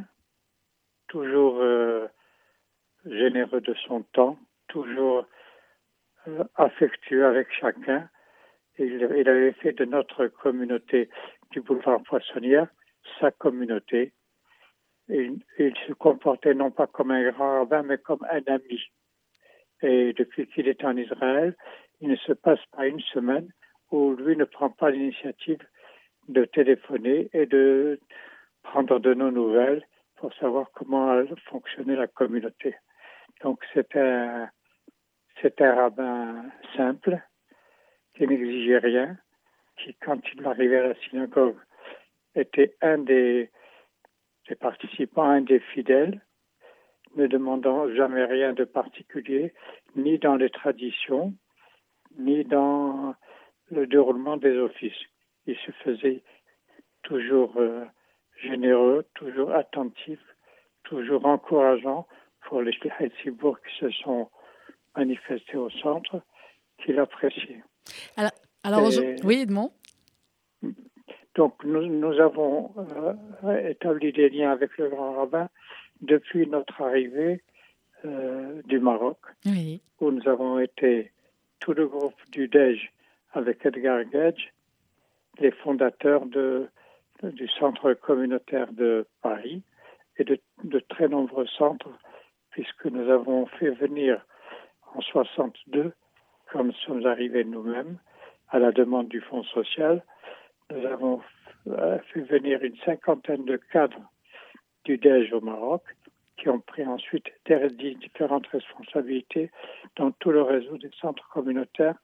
toujours euh, généreux de son temps, toujours euh, affectueux avec chacun. Il, il, avait fait de notre communauté du boulevard Poissonnière sa communauté. il se comportait non pas comme un grand rabbin, mais comme un ami. Et depuis qu'il est en Israël, il ne se passe pas une semaine où lui ne prend pas l'initiative de téléphoner et de prendre de nos nouvelles pour savoir comment fonctionnait la communauté. Donc c'est un, un rabbin simple qui n'exigeait rien, qui quand il arrivait à la synagogue était un des, des participants, un des fidèles, ne demandant jamais rien de particulier, ni dans les traditions, ni dans le déroulement des offices il se faisait toujours euh, généreux, toujours attentif, toujours encourageant pour les Cibourg qui se sont manifestés au centre, qu'il appréciait. Alors, alors oui, Edmond Donc, nous, nous avons euh, établi des liens avec le grand rabbin depuis notre arrivée euh, du Maroc, où nous avons été tout le groupe du DEJ avec Edgar Gage, les fondateurs du centre communautaire de Paris et de, très nombreux centres, puisque nous avons fait venir en 62, comme nous sommes arrivés nous-mêmes, à la demande du Fonds social, nous avons fait venir une cinquantaine de cadres du DEJ au Maroc qui ont pris ensuite différentes responsabilités dans tout le réseau des centres communautaires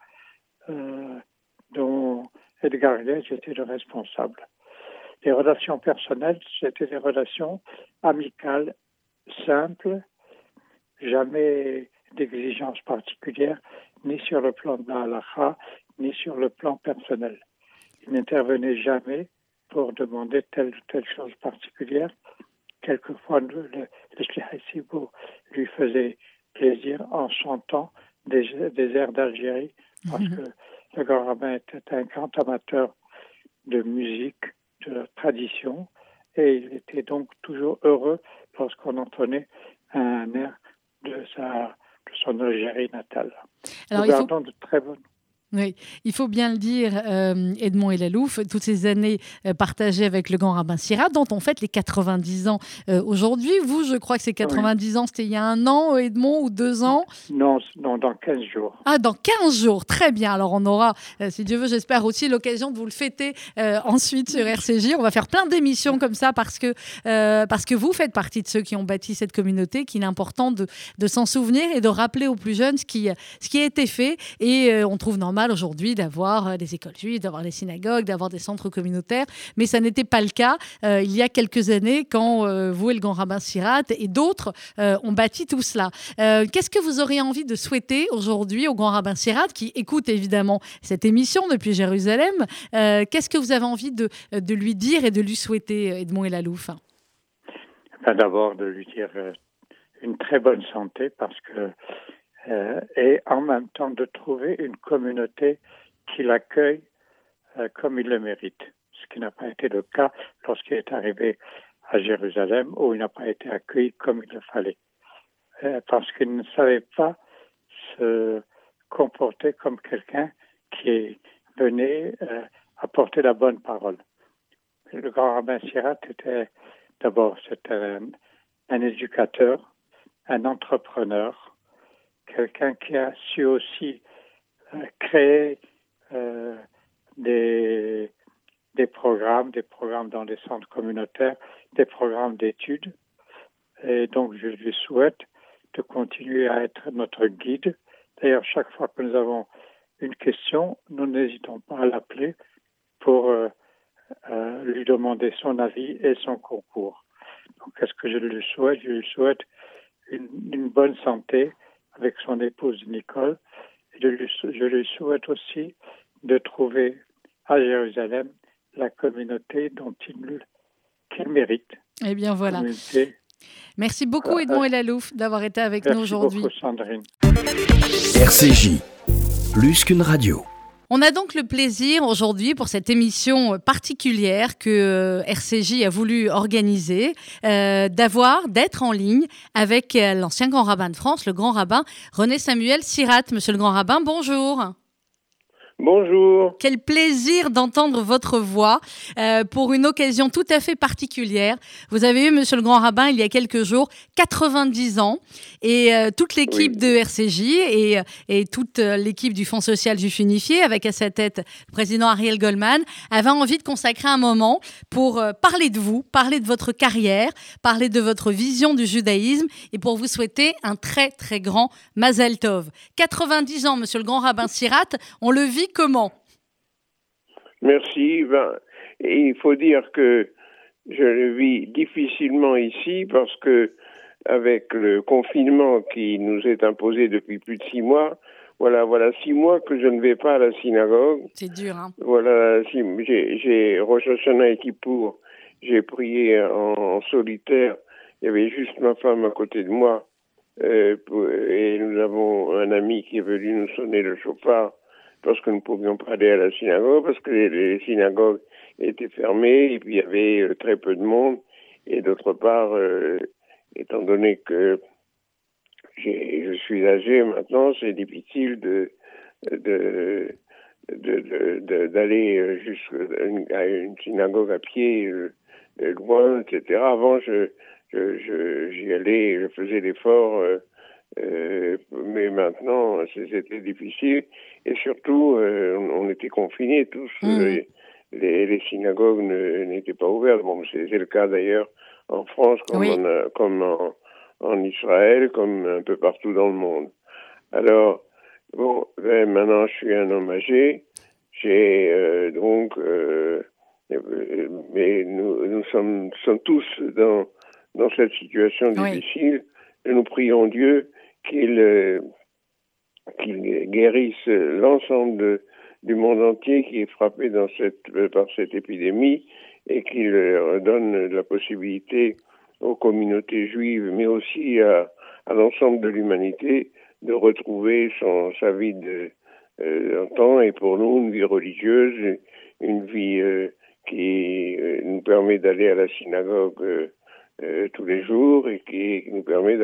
euh, dont Edgar Gage était le responsable. Les relations personnelles, c'était des relations amicales, simples, jamais d'exigence particulière, ni sur le plan de la ni sur le plan personnel. Il n'intervenait jamais pour demander telle ou telle chose particulière. Quelquefois, le, le, lui faisait plaisir en chantant des, airs d'Algérie, parce mhm. que le grand rabbin était un grand amateur de musique, de tradition, et il était donc toujours heureux lorsqu'on entendait un air de, sa, de son Algérie natale. Alors, Nous gardons de très bonnes oui, il faut bien le dire, euh, Edmond et Lalouf, toutes ces années euh, partagées avec le grand rabbin Syrah, dont on fête les 90 ans euh, aujourd'hui. Vous, je crois que c'est 90 ans, c'était il y a un an, Edmond, ou deux ans? Non, non, dans 15 jours. Ah, dans 15 jours, très bien. Alors on aura, si Dieu veut, j'espère aussi l'occasion de vous le fêter ensuite sur RCJ. On va faire plein d'émissions comme ça parce que, parce que vous faites partie de ceux qui ont bâti cette communauté, qu'il est important de, de s'en souvenir et de rappeler aux plus jeunes ce qui, ce qui a été fait. Et on trouve normal aujourd'hui d'avoir euh, des écoles juives, d'avoir des synagogues, d'avoir des centres communautaires, mais ça n'était pas le cas euh, il y a quelques années quand euh, vous et le grand rabbin Sirat et d'autres ont bâti tout cela. Qu'est-ce que vous auriez envie de souhaiter aujourd'hui au grand rabbin Sirat qui écoute évidemment cette émission depuis Jérusalem Qu'est-ce que vous avez envie de, lui dire et de lui souhaiter, Edmond et Lalouf ben, D'abord de lui dire une très bonne santé parce que euh, et en même temps de trouver une communauté qui l'accueille euh, comme il le mérite, ce qui n'a pas été le cas lorsqu'il est arrivé à Jérusalem où il n'a pas été accueilli comme il le fallait, euh, parce qu'il ne savait pas se comporter comme quelqu'un qui venait apporter la bonne parole. Le grand rabbin Sirat était d'abord un éducateur, un entrepreneur, quelqu'un qui a su aussi euh, créer euh, des, des programmes, des programmes dans les centres communautaires, des programmes d'études. Et donc, je lui souhaite de continuer à être notre guide. D'ailleurs, chaque fois que nous avons une question, nous n'hésitons pas à l'appeler pour euh, lui demander son avis et son concours. Donc, qu'est-ce que je lui souhaite? Je lui souhaite une bonne santé, avec son épouse Nicole. Je lui, je lui souhaite aussi de trouver à Jérusalem la communauté dont il, qu'il mérite. Eh bien voilà. Merci beaucoup Edmond Elalouf d'avoir été avec nous aujourd'hui. Merci beaucoup Sandrine. RCJ, plus qu'une radio. On a donc le plaisir aujourd'hui pour cette émission particulière que euh, RCJ a voulu organiser euh, d'avoir, d'être en ligne avec euh, l'ancien grand rabbin de France, le grand rabbin René Samuel Sirat. Monsieur le grand rabbin, bonjour. Bonjour. Quel plaisir d'entendre votre voix euh, pour une occasion tout à fait particulière. Vous avez eu, monsieur le grand rabbin, il y a quelques jours, 90 ans. Et euh, toute l'équipe de RCJ et, et toute euh, l'équipe du Fonds social juif unifié, avec à sa tête le président Ariel Goldman, avait envie de consacrer un moment pour parler de vous, parler de votre carrière, parler de votre vision du judaïsme et pour vous souhaiter un très, très grand Mazel Tov. 90 ans, monsieur le grand rabbin Sirat, on le vit comment? Merci. Ben, il faut dire que je le vis difficilement ici parce que avec le confinement qui nous est imposé depuis plus de six mois, voilà, voilà six mois que je ne vais pas à la synagogue. C'est dur, hein Voilà, j'ai Rosh Hashanah et Kippour, j'ai prié en, solitaire. Il y avait juste ma femme à côté de moi. Euh, et nous avons un ami qui est venu nous sonner le chauffard parce que nous ne pouvions pas aller à la synagogue, parce que les, synagogues étaient fermées, et puis il y avait euh, très peu de monde, et d'autre part, euh, étant donné que je suis âgé maintenant, c'est difficile de de d'aller jusqu'à une synagogue à pied loin, etc. Avant, je j'y allais, je faisais l'effort, mais maintenant, c'était difficile. Et surtout, on, était confinés tous. Mmh. Les, les, synagogues n'étaient pas ouvertes. Bon, c'est le cas d'ailleurs en France comme, en, comme en, en, Israël, comme un peu partout dans le monde. Alors, bon, ben, maintenant je suis un homme âgé. J'ai euh, donc, euh, mais nous, nous sommes, sommes, tous dans, dans cette situation difficile. Et nous prions Dieu qu'il euh, qu'il guérisse l'ensemble du monde entier qui est frappé cette, par cette épidémie et qu'il donne la possibilité aux communautés juives, mais aussi à, l'ensemble de l'humanité, de retrouver son, sa vie de euh, et pour nous une vie religieuse, une vie euh, qui euh, nous permet d'aller à la synagogue euh, euh, tous les jours et qui nous permet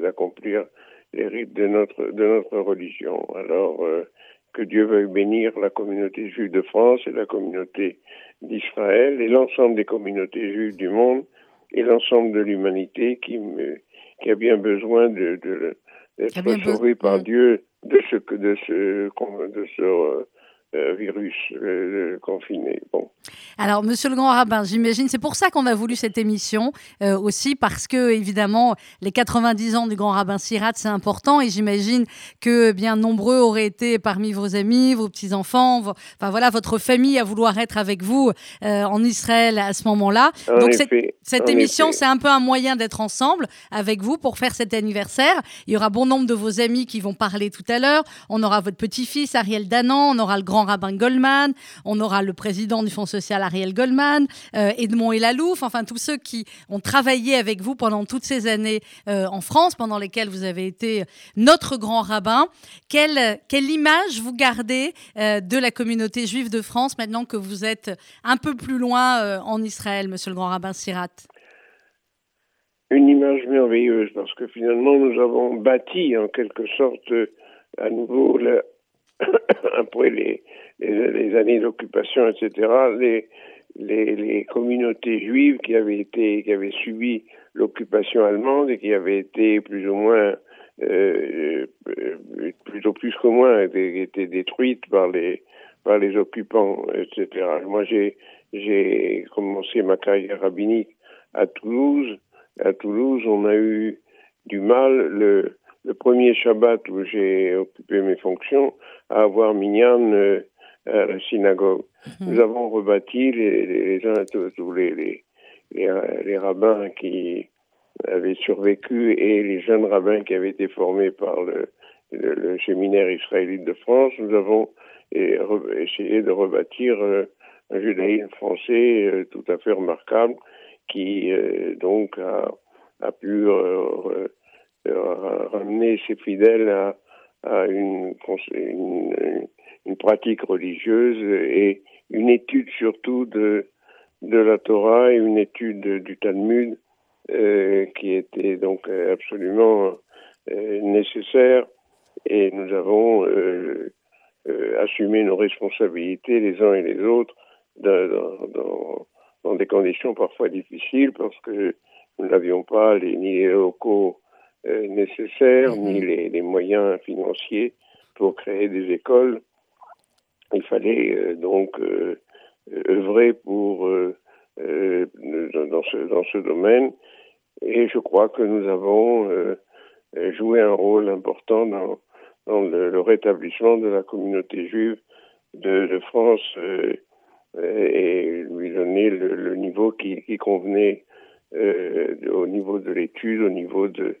d'accomplir les rites de notre de notre religion. Alors que Dieu veuille bénir la communauté juive de France et la communauté d'Israël et l'ensemble des communautés juives du monde et l'ensemble de l'humanité qui, qui a bien besoin de, de d'être sauvée par mm. Dieu de ce de ce de ce euh, virus euh, confiné. Bon. Alors, Monsieur le Grand Rabbin, j'imagine, c'est pour ça qu'on a voulu cette émission euh, aussi, parce que évidemment, les 90 ans du Grand Rabbin Sirat, c'est important, et j'imagine que bien nombreux auraient été parmi vos amis, vos petits enfants, enfin voilà, votre famille à vouloir être avec vous en Israël à ce moment-là. Donc cette émission, c'est un peu un moyen d'être ensemble avec vous pour faire cet anniversaire. Il y aura bon nombre de vos amis qui vont parler tout à l'heure. On aura votre petit-fils Ariel Danan, on aura le grand rabbin Goldman, on aura le président du Fonds social Ariel Goldman, euh, Edmond Elalouf, enfin tous ceux qui ont travaillé avec vous pendant toutes ces années euh, en France, pendant lesquelles vous avez été notre grand rabbin. Quelle, quelle image vous gardez euh, de la communauté juive de France maintenant que vous êtes un peu plus loin en Israël, monsieur le grand rabbin Sirat? Une image merveilleuse parce que finalement nous avons bâti en quelque sorte à nouveau la, après les, années d'occupation, etc., les, communautés juives qui avaient été, qui avaient subi l'occupation allemande et qui avaient été plus ou moins, euh, euh plutôt plus que moins, étaient détruites par les, par les occupants, etc. Moi, j'ai, j'ai commencé ma carrière rabbinique à Toulouse. À Toulouse, on a eu du mal. Le, le premier Shabbat où j'ai occupé mes fonctions à avoir Minyan euh, à la synagogue. Mhm. Nous avons rebâti les, les, les, tous les, les, rabbins qui avaient survécu et les jeunes rabbins qui avaient été formés par le, le, séminaire israélite de France. Nous avons essayé de rebâtir euh, un judaïsme français euh, tout à fait remarquable qui donc a, a pu ramener ses fidèles à, à une, une, une, pratique religieuse et une étude surtout de, de la Torah et une étude du Talmud euh, qui était donc absolument euh, nécessaire. Et nous avons euh, euh assumé nos responsabilités les uns et les autres dans, dans, dans, des conditions parfois difficiles parce que nous n'avions pas les, ni locaux euh, nécessaires, ni mhm. les, les, moyens financiers pour créer des écoles. Il fallait euh, donc euh, œuvrer pour dans ce dans ce domaine et je crois que nous avons joué un rôle important dans dans le, le, rétablissement de la communauté juive de, de France et lui donner le, le niveau qui, qui convenait euh, au niveau de l'étude, au niveau de,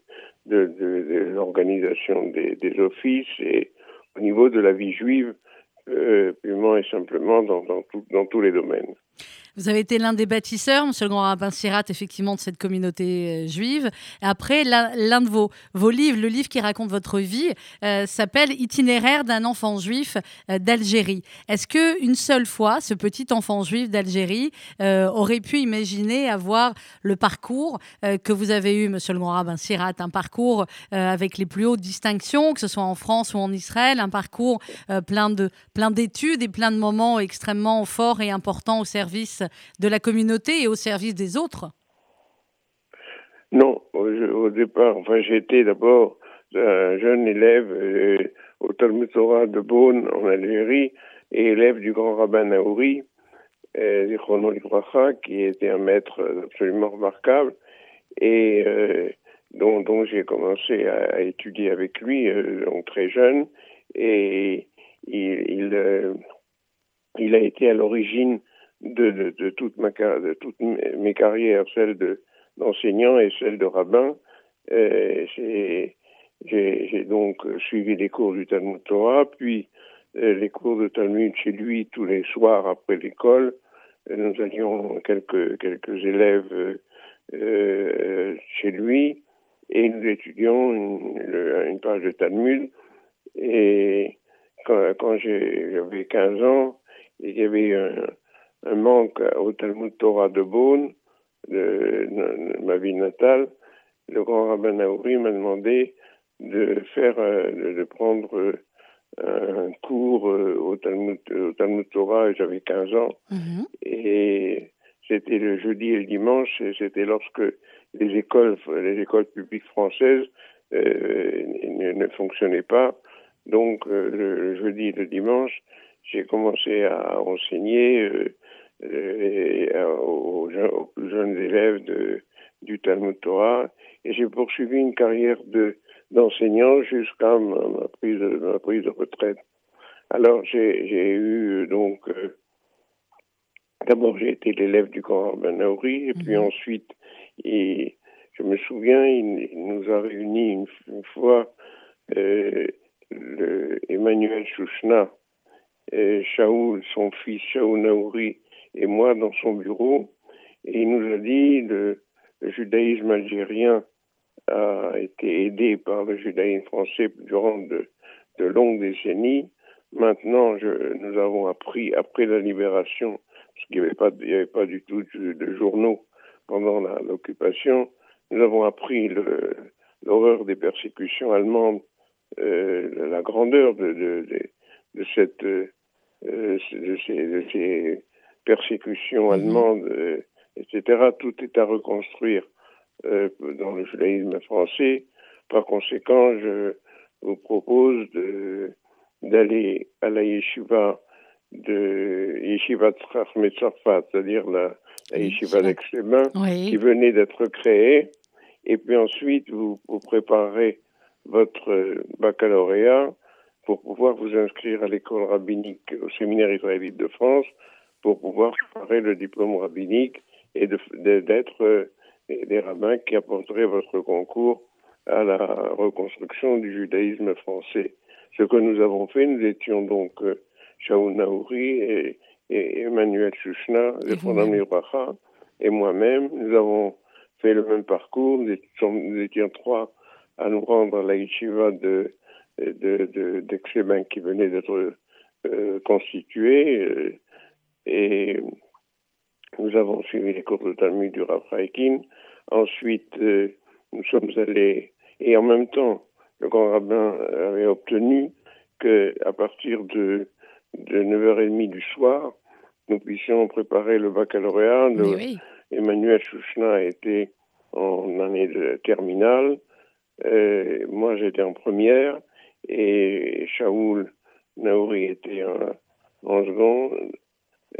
de, de, de l'organisation des, des, offices et au niveau de la vie juive, euh, purement et simplement dans, dans, tout, dans tous les domaines. Vous avez été l'un des bâtisseurs, monsieur le grand rabbin Sirat, effectivement, de cette communauté euh, juive. Après, l'un de vos, vos livres, le livre qui raconte votre vie, euh, s'appelle Itinéraire d'un enfant juif euh, d'Algérie. Est-ce que une seule fois, ce petit enfant juif d'Algérie aurait pu imaginer avoir le parcours que vous avez eu, monsieur le grand rabbin Sirat, un parcours avec les plus hautes distinctions, que ce soit en France ou en Israël, un parcours plein de plein d'études et plein de moments extrêmement forts et importants au service de la communauté et au service des autres Non, au, départ, enfin j'étais d'abord un jeune élève euh, au Talmud Torah de Beaune en Algérie et élève du grand rabbin Naouri, euh, qui était un maître absolument remarquable. Et euh, dont, j'ai commencé à, étudier avec lui donc très jeune. Et il a été à l'origine de, de, de, toute ma, de toutes mes carrières, celle d'enseignant et celle de rabbin. Euh, j'ai donc suivi les cours du Talmud Torah, puis euh, les cours de Talmud chez lui tous les soirs après l'école. Euh, nous avions quelques, quelques élèves euh, chez lui et nous étudions une, une page de Talmud. Et quand, quand j'avais 15 ans, il y avait un manque au Talmud Torah de Beaune, de, ma ville natale, le grand rabbin Naouri m'a demandé de faire, euh, de, prendre euh, un cours euh, au Talmud, au Talmud Torah, j'avais 15 ans. Mhm. Et c'était le jeudi et le dimanche, et c'était lorsque les écoles, les écoles publiques françaises ne, ne, fonctionnaient pas. Donc, le, jeudi et le dimanche, j'ai commencé à enseigner et, euh, aux, plus jeunes élèves de, du Talmud Torah. Et j'ai poursuivi une carrière de d'enseignant jusqu'à ma, prise, ma prise de retraite. Alors j'ai eu donc euh, d'abord j'ai été l'élève du grand Ben et puis mhm. ensuite et je me souviens il, nous a réunis une, fois euh, le Emmanuel Chouchna et Shaoul, son fils Shaoul Naouri et moi dans son bureau. Et il nous a dit le, le judaïsme algérien a été aidé par le judaïsme français durant de, longues décennies. Maintenant, nous avons appris, après la libération, parce qu'il n'y avait, pas, du tout de, journaux pendant l'occupation, nous avons appris l'horreur des persécutions allemandes, euh, la grandeur de, cette, euh, ces persécutions mhm. allemandes, euh, etc. Tout est à reconstruire euh, dans le judaïsme français. Par conséquent, je vous propose d'aller à la yeshiva de Yeshiva Tzarfat, c'est-à-dire la, la yeshiva daix qui venait d'être créée. Et puis ensuite, vous, vous préparerez votre baccalauréat pour pouvoir vous inscrire à l'école rabbinique au séminaire israélite de France pour pouvoir préparer le diplôme rabbinique et d'être euh, des rabbins qui apporteraient votre concours à la reconstruction du judaïsme français. Ce que nous avons fait, nous étions donc euh, Shaoul Naouri et, Emmanuel Chouchna, le fondamental et moi-même, nous avons fait le même parcours. Nous étions, trois à nous rendre à la yeshiva de, de, de, qui venait d'être euh, constituée. Et nous avons suivi les cours de Talmud du Rav Ensuite, euh, nous sommes allés, et en même temps, le grand rabbin avait obtenu que à partir de, de 9h30 du soir, nous puissions préparer le baccalauréat. Emmanuel Chouchna était en année de terminale. Euh, moi, j'étais en première et Shaoul Naouri était en, en seconde.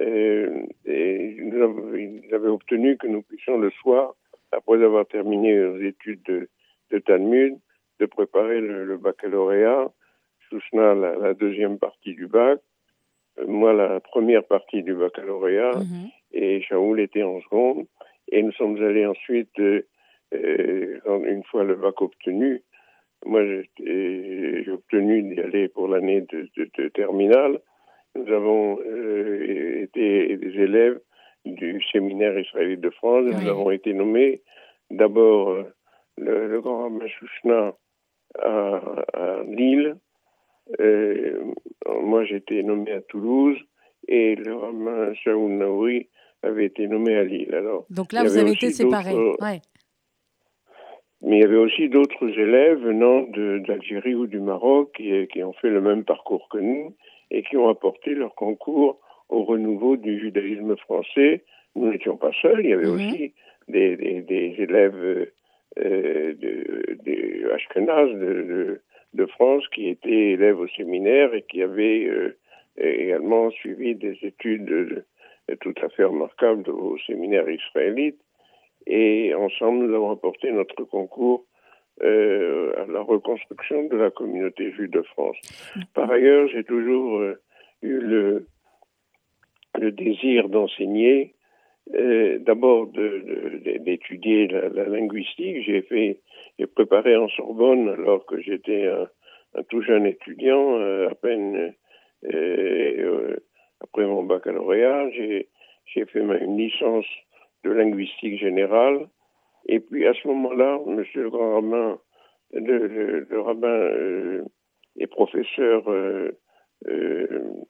Euh, et, ils avaient obtenu que nous puissions le soir, après avoir terminé nos études de, de Talmud, de préparer le, baccalauréat, Souchna la, la, deuxième partie du bac, euh, moi la première partie du baccalauréat, mhm. et Shaoul était en seconde. Et nous sommes allés ensuite, euh, une fois le bac obtenu, moi j'ai obtenu d'y aller pour l'année de, de, de terminale nous avons euh, été des élèves du séminaire israélite de France. Nous avons été nommés d'abord le, le, grand rabbin Chouchna à, à Lille. moi, j'ai été nommé à Toulouse et le rabbin Shaoul Naouri avait été nommé à Lille. Alors, Donc là, vous avez été séparés. Ouais. Mais il y avait aussi d'autres élèves venant d'Algérie ou du Maroc qui, qui, ont fait le même parcours que nous et qui ont apporté leur concours au renouveau du judaïsme français. Nous n'étions pas seuls, il y avait mhm. aussi des, des, des élèves euh, de, Ashkenaz de, de, France qui étaient élèves au séminaire et qui avaient euh, également suivi des études tout à fait remarquables au séminaire israélite et ensemble, nous avons apporté notre concours euh, à la reconstruction de la communauté juive de France. Par ailleurs, j'ai toujours euh, eu le, désir d'enseigner, euh, d'abord d'étudier la, linguistique. J'ai fait, préparé en Sorbonne alors que j'étais un, tout jeune étudiant, à peine après mon baccalauréat, j'ai fait une licence de linguistique générale. Et puis à ce moment-là, Monsieur le grand rabbin, le, rabbin euh, et professeur euh, euh,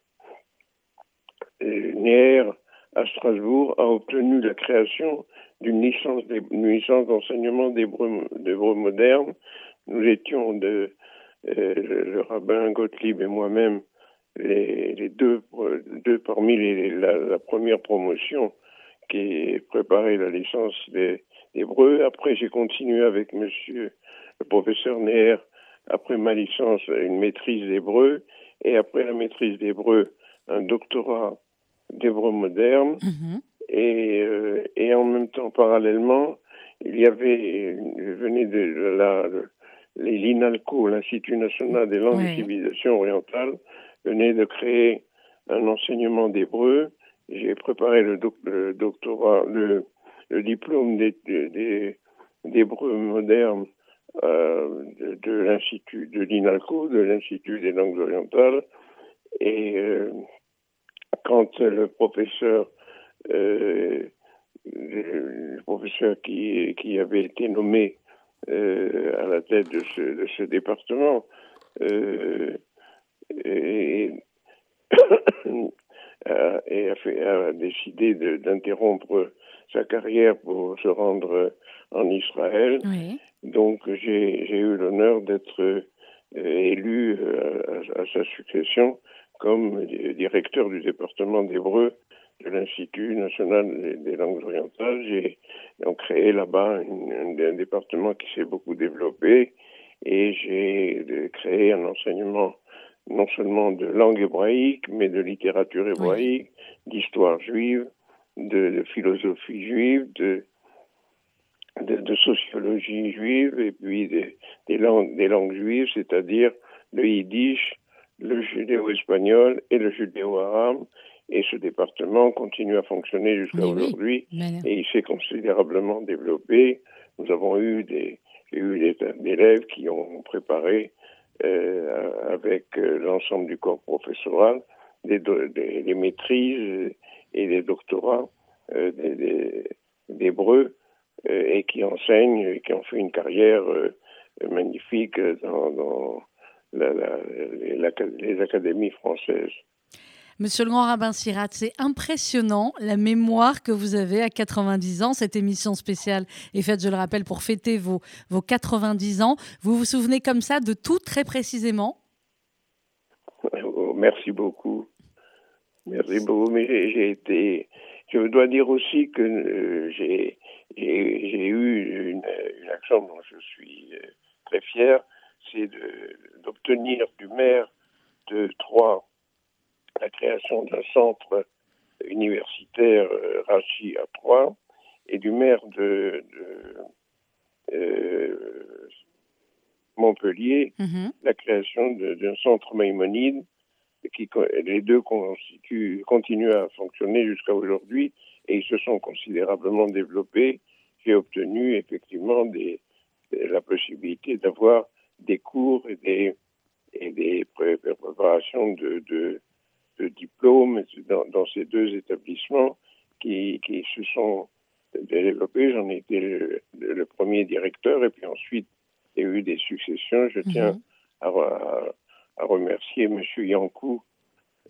Neher à Strasbourg a obtenu la création d'une licence, d'enseignement d'hébreu moderne. Nous étions euh, le, rabbin Gottlieb et moi-même les, deux, parmi les, la, la, première promotion qui préparé la licence d'hébreu. Après, j'ai continué avec monsieur le professeur Neher, après ma licence, une maîtrise d'hébreu, et après la maîtrise d'hébreu, un doctorat d'hébreu moderne. Mhm. Et, euh, et en même temps, parallèlement, il y avait, venait de la, l'INALCO, l'Institut national des langues et civilisations orientales, venait de créer un enseignement d'hébreu j'ai préparé le, doctorat, le, le diplôme d'hébreu moderne euh, de, l'Institut de l'INALCO, de l'Institut des langues orientales. Et euh, quand le professeur, euh, le professeur qui, qui avait été nommé à la tête de ce, département, a décidé d'interrompre sa carrière pour se rendre en Israël. Oui. Donc j'ai eu l'honneur d'être euh, élu euh, à, à, sa succession comme directeur du département d'hébreu de l'Institut national des, langues orientales. J'ai créé là-bas un, un, département qui s'est beaucoup développé et j'ai créé un enseignement non seulement de langue hébraïque, mais de littérature hébraïque, d'histoire juive, de, de, philosophie juive, de, de, de, sociologie juive, et puis des, des langues, des langues juives, c'est-à-dire le yiddish, le judéo-espagnol et le judéo-arabe. Et ce département continue à fonctionner jusqu'à aujourd'hui et il s'est considérablement développé. Nous avons eu des, eu des, des élèves qui ont préparé euh, avec euh, l'ensemble du corps professoral, des, des, des, maîtrises et des doctorats euh, d'hébreu et qui enseignent et qui ont fait une carrière magnifique dans, dans la, la, les, les académies françaises. Monsieur le grand rabbin Sirat, c'est impressionnant la mémoire que vous avez à 90 ans. Cette émission spéciale est faite, je le rappelle, pour fêter vos, vos 90 ans. Vous vous souvenez comme ça de tout très précisément? Oh, Merci beaucoup. Merci beaucoup. Mais j'ai été. Je dois dire aussi que euh, j'ai eu une, une, action dont je suis euh, très fier, c'est d'obtenir du maire de Troyes la création d'un centre universitaire euh, Rachi à Troyes et du maire de, de Montpellier mm-hmm. la création d'un centre Maïmonide qui les deux constituent, continuent à fonctionner jusqu'à aujourd'hui et ils se sont considérablement développés. J'ai obtenu effectivement des, la possibilité d'avoir des cours et des, et des préparations de, de, de diplômes dans, dans, ces deux établissements qui, qui se sont développés. J'en ai été le, premier directeur et puis ensuite il y a eu des successions. Je tiens à, à, remercier M. Yankou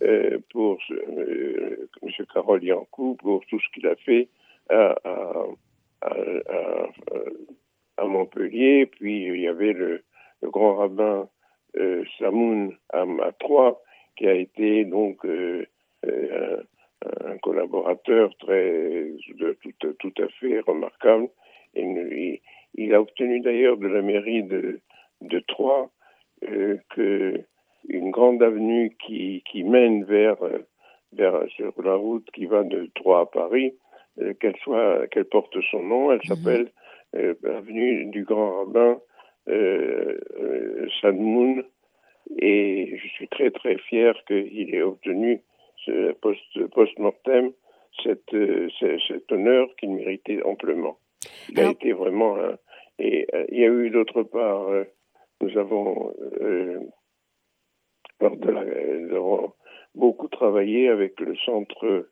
euh, pour euh, M. Carole Yankou pour tout ce qu'il a fait à, à, à, Montpellier. Puis il y avait le, grand rabbin euh, Samoun à, Troyes qui a été donc un collaborateur très tout, à fait remarquable. Il, a obtenu d'ailleurs de la mairie de, Troyes que une grande avenue qui, qui mène vers, vers sur la route qui va de Troyes à Paris, euh, qu'elle soit qu'elle porte son nom. Elle mhm. s'appelle euh, avenue du Grand Rabbin euh, Sadmoun. Et je suis très très fier qu'il ait obtenu post-mortem cette, euh, cet honneur qu'il méritait amplement. Il a été vraiment Et euh, il y a eu d'autre part, euh, nous avons, lors de la, beaucoup travaillé avec le centre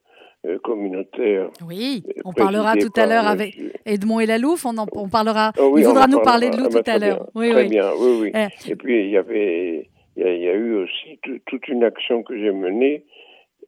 communautaire. Oui, on parlera tout à l'heure avec Edmond et Lalouf, on, on parlera, oh il voudra nous parler de l'eau tout à l'heure. Oui, très bien, oui, oui. Et puis il y avait, il y a, eu aussi toute une action que j'ai menée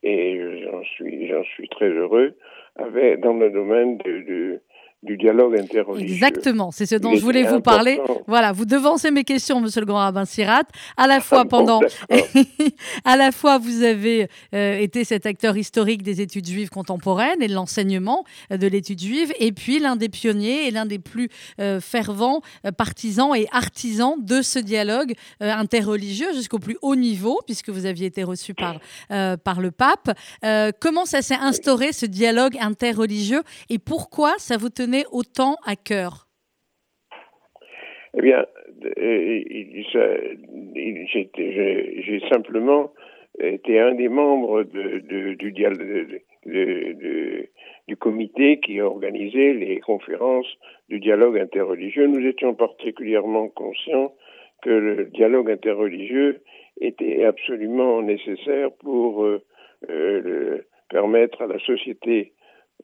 et j'en suis, j'en suis très heureux, avec, dans le domaine de, du dialogue interreligieux. Exactement, c'est ce dont je voulais vous parler. Voilà, vous devancez mes questions, Monsieur le Grand Rabbin Sirat. À la fois pendant, à la fois vous avez euh, été cet acteur historique des études juives contemporaines et de l'enseignement euh, de l'étude juive, et puis l'un des pionniers et l'un des plus euh, fervents partisans et artisans de ce dialogue interreligieux jusqu'au plus haut niveau, puisque vous aviez été reçu par par le pape. comment ça s'est instauré ce dialogue interreligieux et pourquoi ça vous tenait autant à cœur Eh bien, j'ai simplement été un des membres du, comité qui organisait les conférences du dialogue interreligieux. Nous étions particulièrement conscients que le dialogue interreligieux était absolument nécessaire pour euh, euh, permettre à la société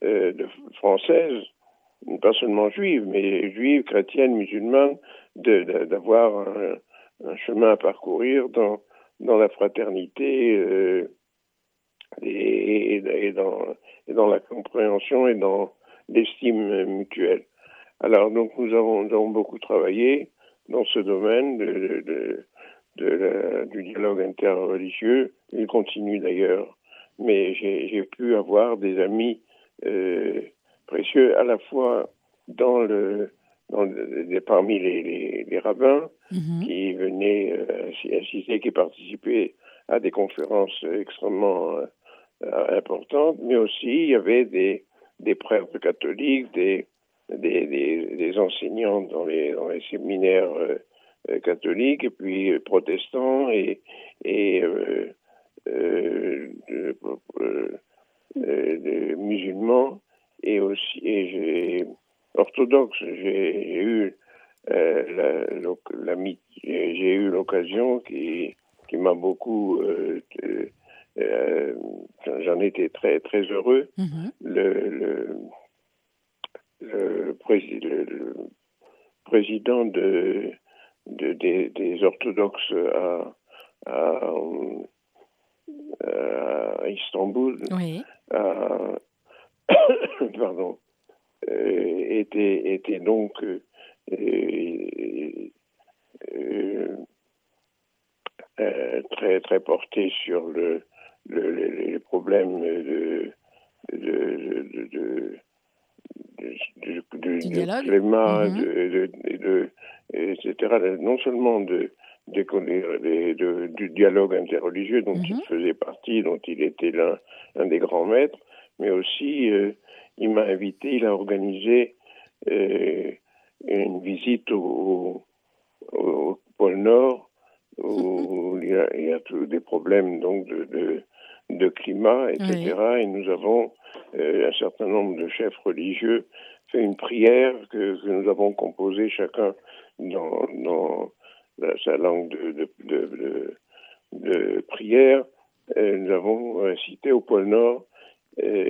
euh, française pas seulement juive, mais juive, chrétienne, musulmane, d'avoir un, chemin à parcourir dans, dans la fraternité euh, et, dans, dans la compréhension et dans l'estime mutuelle. Alors donc nous avons, beaucoup travaillé dans ce domaine du dialogue interreligieux. Il continue d'ailleurs, mais j'ai pu avoir des amis euh, précieux à la fois dans le, dans le parmi les, les, rabbins mhm. qui venaient euh, assister, qui participaient à des conférences extrêmement euh, importantes, mais aussi il y avait des, des prêtres catholiques, des, des, des, enseignants dans les, dans les séminaires euh, catholiques, et puis protestants et, et musulmans et aussi et j'ai orthodoxe. J'ai eu euh, la, j'ai eu l'occasion qui qui m'a beaucoup euh, euh, j'en étais très très heureux. Mm-hmm. Le, le, le, président de, de des, des, orthodoxes à, à, à Istanbul oui pardon, euh, était, était donc euh, euh, très très porté sur le, le les problèmes de de, de, du climat, mm-hmm. de, de, etc. Non seulement de, de, du dialogue interreligieux dont il mm-hmm. faisait partie, dont il était l'un un des grands maîtres, mais aussi euh, il m'a invité, il a organisé euh, une visite au, au, pôle Nord où il y a, il y a tous des problèmes donc de, de, de climat, etc. Et nous avons euh, un certain nombre de chefs religieux fait une prière que, que nous avons composée chacun dans, dans sa langue de, de, de, de prière. nous avons cité au pôle Nord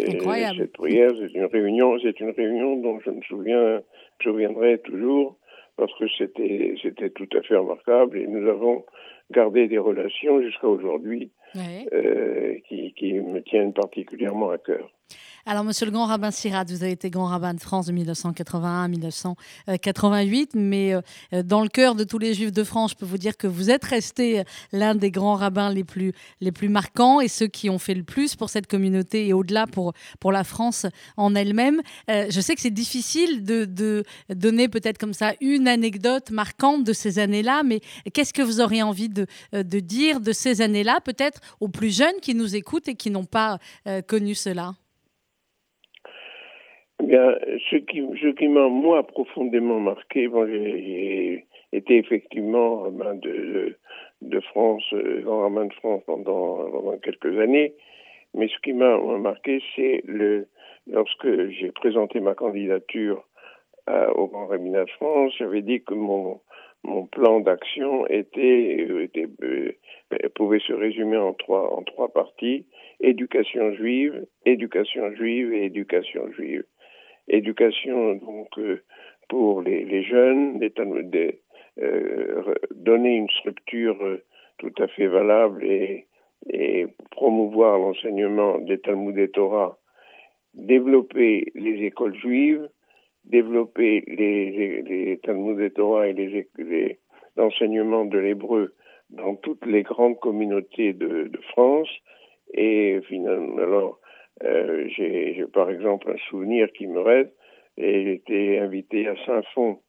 Incroyable. Cette prière, c'est une réunion, c'est une réunion dont je me souviens, je reviendrai toujours parce que c'était c'était tout à fait remarquable et nous avons gardé des relations jusqu'à aujourd'hui euh, qui, qui me tiennent particulièrement à cœur. Alors, monsieur le grand rabbin Sirat, vous avez été grand rabbin de France de 1981 à 1988, mais euh, dans le cœur de tous les juifs de France, je peux vous dire que vous êtes resté l'un des grands rabbins les plus, les plus marquants et ceux qui ont fait le plus pour cette communauté et au-delà pour, pour la France en elle-même. Euh, je sais que c'est difficile de, de donner peut-être comme ça une anecdote marquante de ces années-là, mais qu'est-ce que vous auriez envie de, de dire de ces années-là, peut-être aux plus jeunes qui nous écoutent et qui n'ont pas euh, connu cela? Bien, ce qui, ce qui m'a moi profondément marqué, bon, j'ai été effectivement ben, de, de, France, euh, grand rabbin de France pendant, pendant quelques années, mais ce qui m'a marqué, c'est le lorsque j'ai présenté ma candidature au Grand Rabbinat de France, j'avais dit que mon mon plan d'action était, était euh, pouvait se résumer en trois en trois parties. Éducation juive, éducation juive et éducation juive éducation donc euh, pour les, les jeunes, des, euh, donner une structure euh, tout à fait valable et, et promouvoir l'enseignement des Talmud et Torah, développer les écoles juives, développer les, les, Talmud et Torah et l'enseignement de l'hébreu dans toutes les grandes communautés de, de France et finalement alors euh, j'ai par exemple un souvenir qui me reste, et été invité à Saint-Fond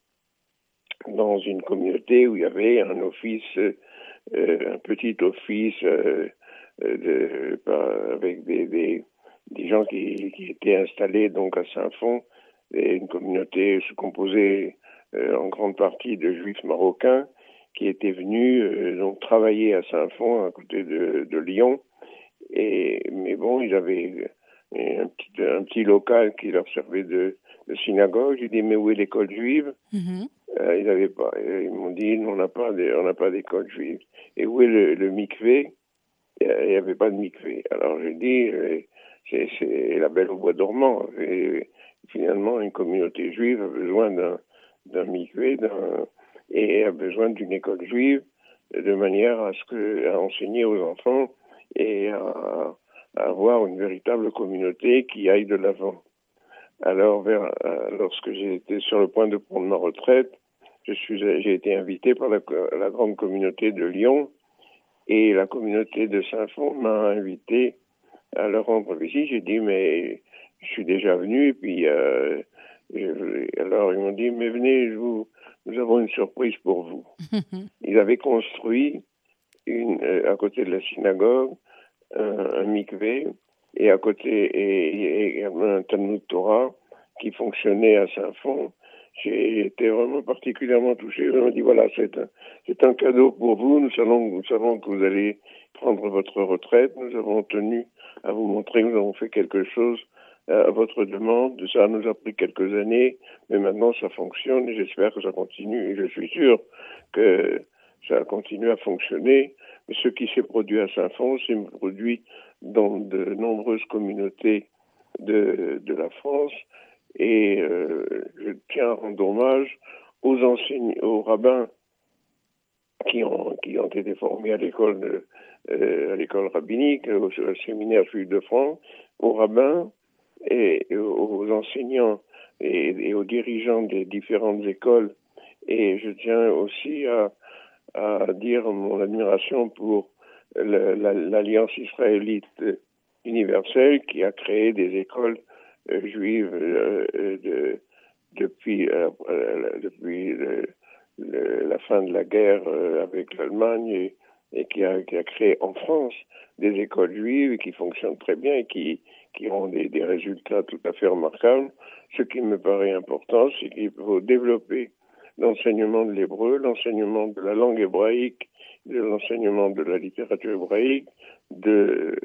dans une communauté où il y avait un office, euh, un petit office euh, avec des, gens qui, étaient installés donc à Saint-Fond, et une communauté se composait en grande partie de juifs marocains qui étaient venus donc travailler à Saint-Fond à côté de, de Lyon. Et mais bon, ils avaient un petit, un petit local qui leur servait de, de synagogue. J'ai dit, mais où est l'école juive? Mm-hmm. euh, Ils avaient pas. Ils m'ont dit, on n'a pas, on n'a pas d'école juive. Et où est le, le mikvé? Il n'y avait pas de mikvé. Alors j'ai dit, euh, c'est la belle au bois dormant. Et finalement, une communauté juive a besoin d'un d'un mikvé et a besoin d'une école juive de manière à ce que à enseigner aux enfants et à, avoir une véritable communauté qui aille de l'avant. Alors, vers, euh, lorsque j'ai été sur le point de prendre ma retraite, je suis, j'ai été invité par la, la, grande communauté de Lyon et la communauté de Saint-Fond m'a invité à leur rendre visite. J'ai dit, mais je suis déjà venu, et puis euh, alors ils m'ont dit, mais venez, vous, nous avons une surprise pour vous. ils avaient construit une, euh, à côté de la synagogue un, mikvé et à côté et, un Talmud Torah qui fonctionnait à Saint-Fond. J'ai été vraiment particulièrement touché. Je me dit voilà, c'est un, c'est un cadeau pour vous. Nous savons, nous savons que vous allez prendre votre retraite. Nous avons tenu à vous montrer que nous avons fait quelque chose à votre demande. Ça nous a pris quelques années, mais maintenant ça fonctionne et j'espère que ça continue. Et je suis sûr que ça continue à fonctionner ce qui s'est produit à Saint-Fond s'est produit dans de nombreuses communautés de, la France. Et euh, je tiens à rendre hommage aux aux rabbins qui ont, qui ont été formés à l'école euh, à l'école rabbinique, au, séminaire juif de France, aux rabbins et, aux enseignants et, aux dirigeants des différentes écoles. Et je tiens aussi à, à dire mon admiration pour l'Alliance israélite universelle qui a créé des écoles euh, juives euh, euh, depuis la fin de la guerre avec l'Allemagne et, qui, a, créé en France des écoles juives qui fonctionnent très bien et qui, qui ont des résultats tout à fait remarquables. Ce qui me paraît important, c'est qu'il faut développer l'enseignement de l'hébreu, l'enseignement de la langue hébraïque, de l'enseignement de la littérature hébraïque, de,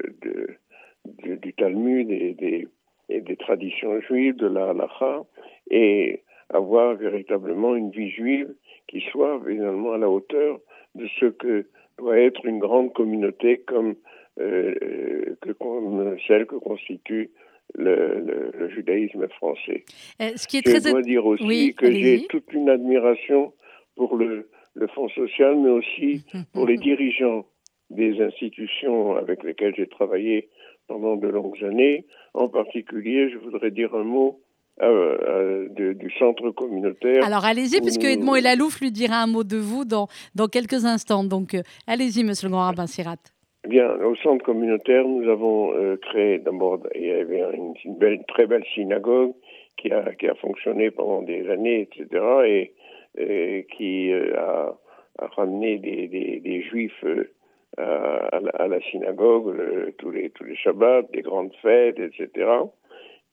du Talmud et des, traditions juives, de la halacha, et avoir véritablement une vie juive qui soit finalement à la hauteur de ce que doit être une grande communauté comme, euh, comme celle que constitue le, judaïsme français. ce qui est Je dois dire aussi que j'ai toute une admiration pour le, le Fonds social, mais aussi pour les dirigeants des institutions avec lesquelles j'ai travaillé pendant de longues années. En particulier, je voudrais dire un mot euh, euh, du centre communautaire. Alors allez-y, puisque Edmond Elalouf lui dira un mot de vous dans, dans quelques instants. Donc euh, allez-y, monsieur le grand rabbin Sirat. Bien, au centre communautaire, nous avons créé d'abord, il y avait une, très belle synagogue qui a, fonctionné pendant des années, etc., et, qui a, a, ramené des, juifs à, à, la synagogue tous, les, tous les des grandes fêtes, etc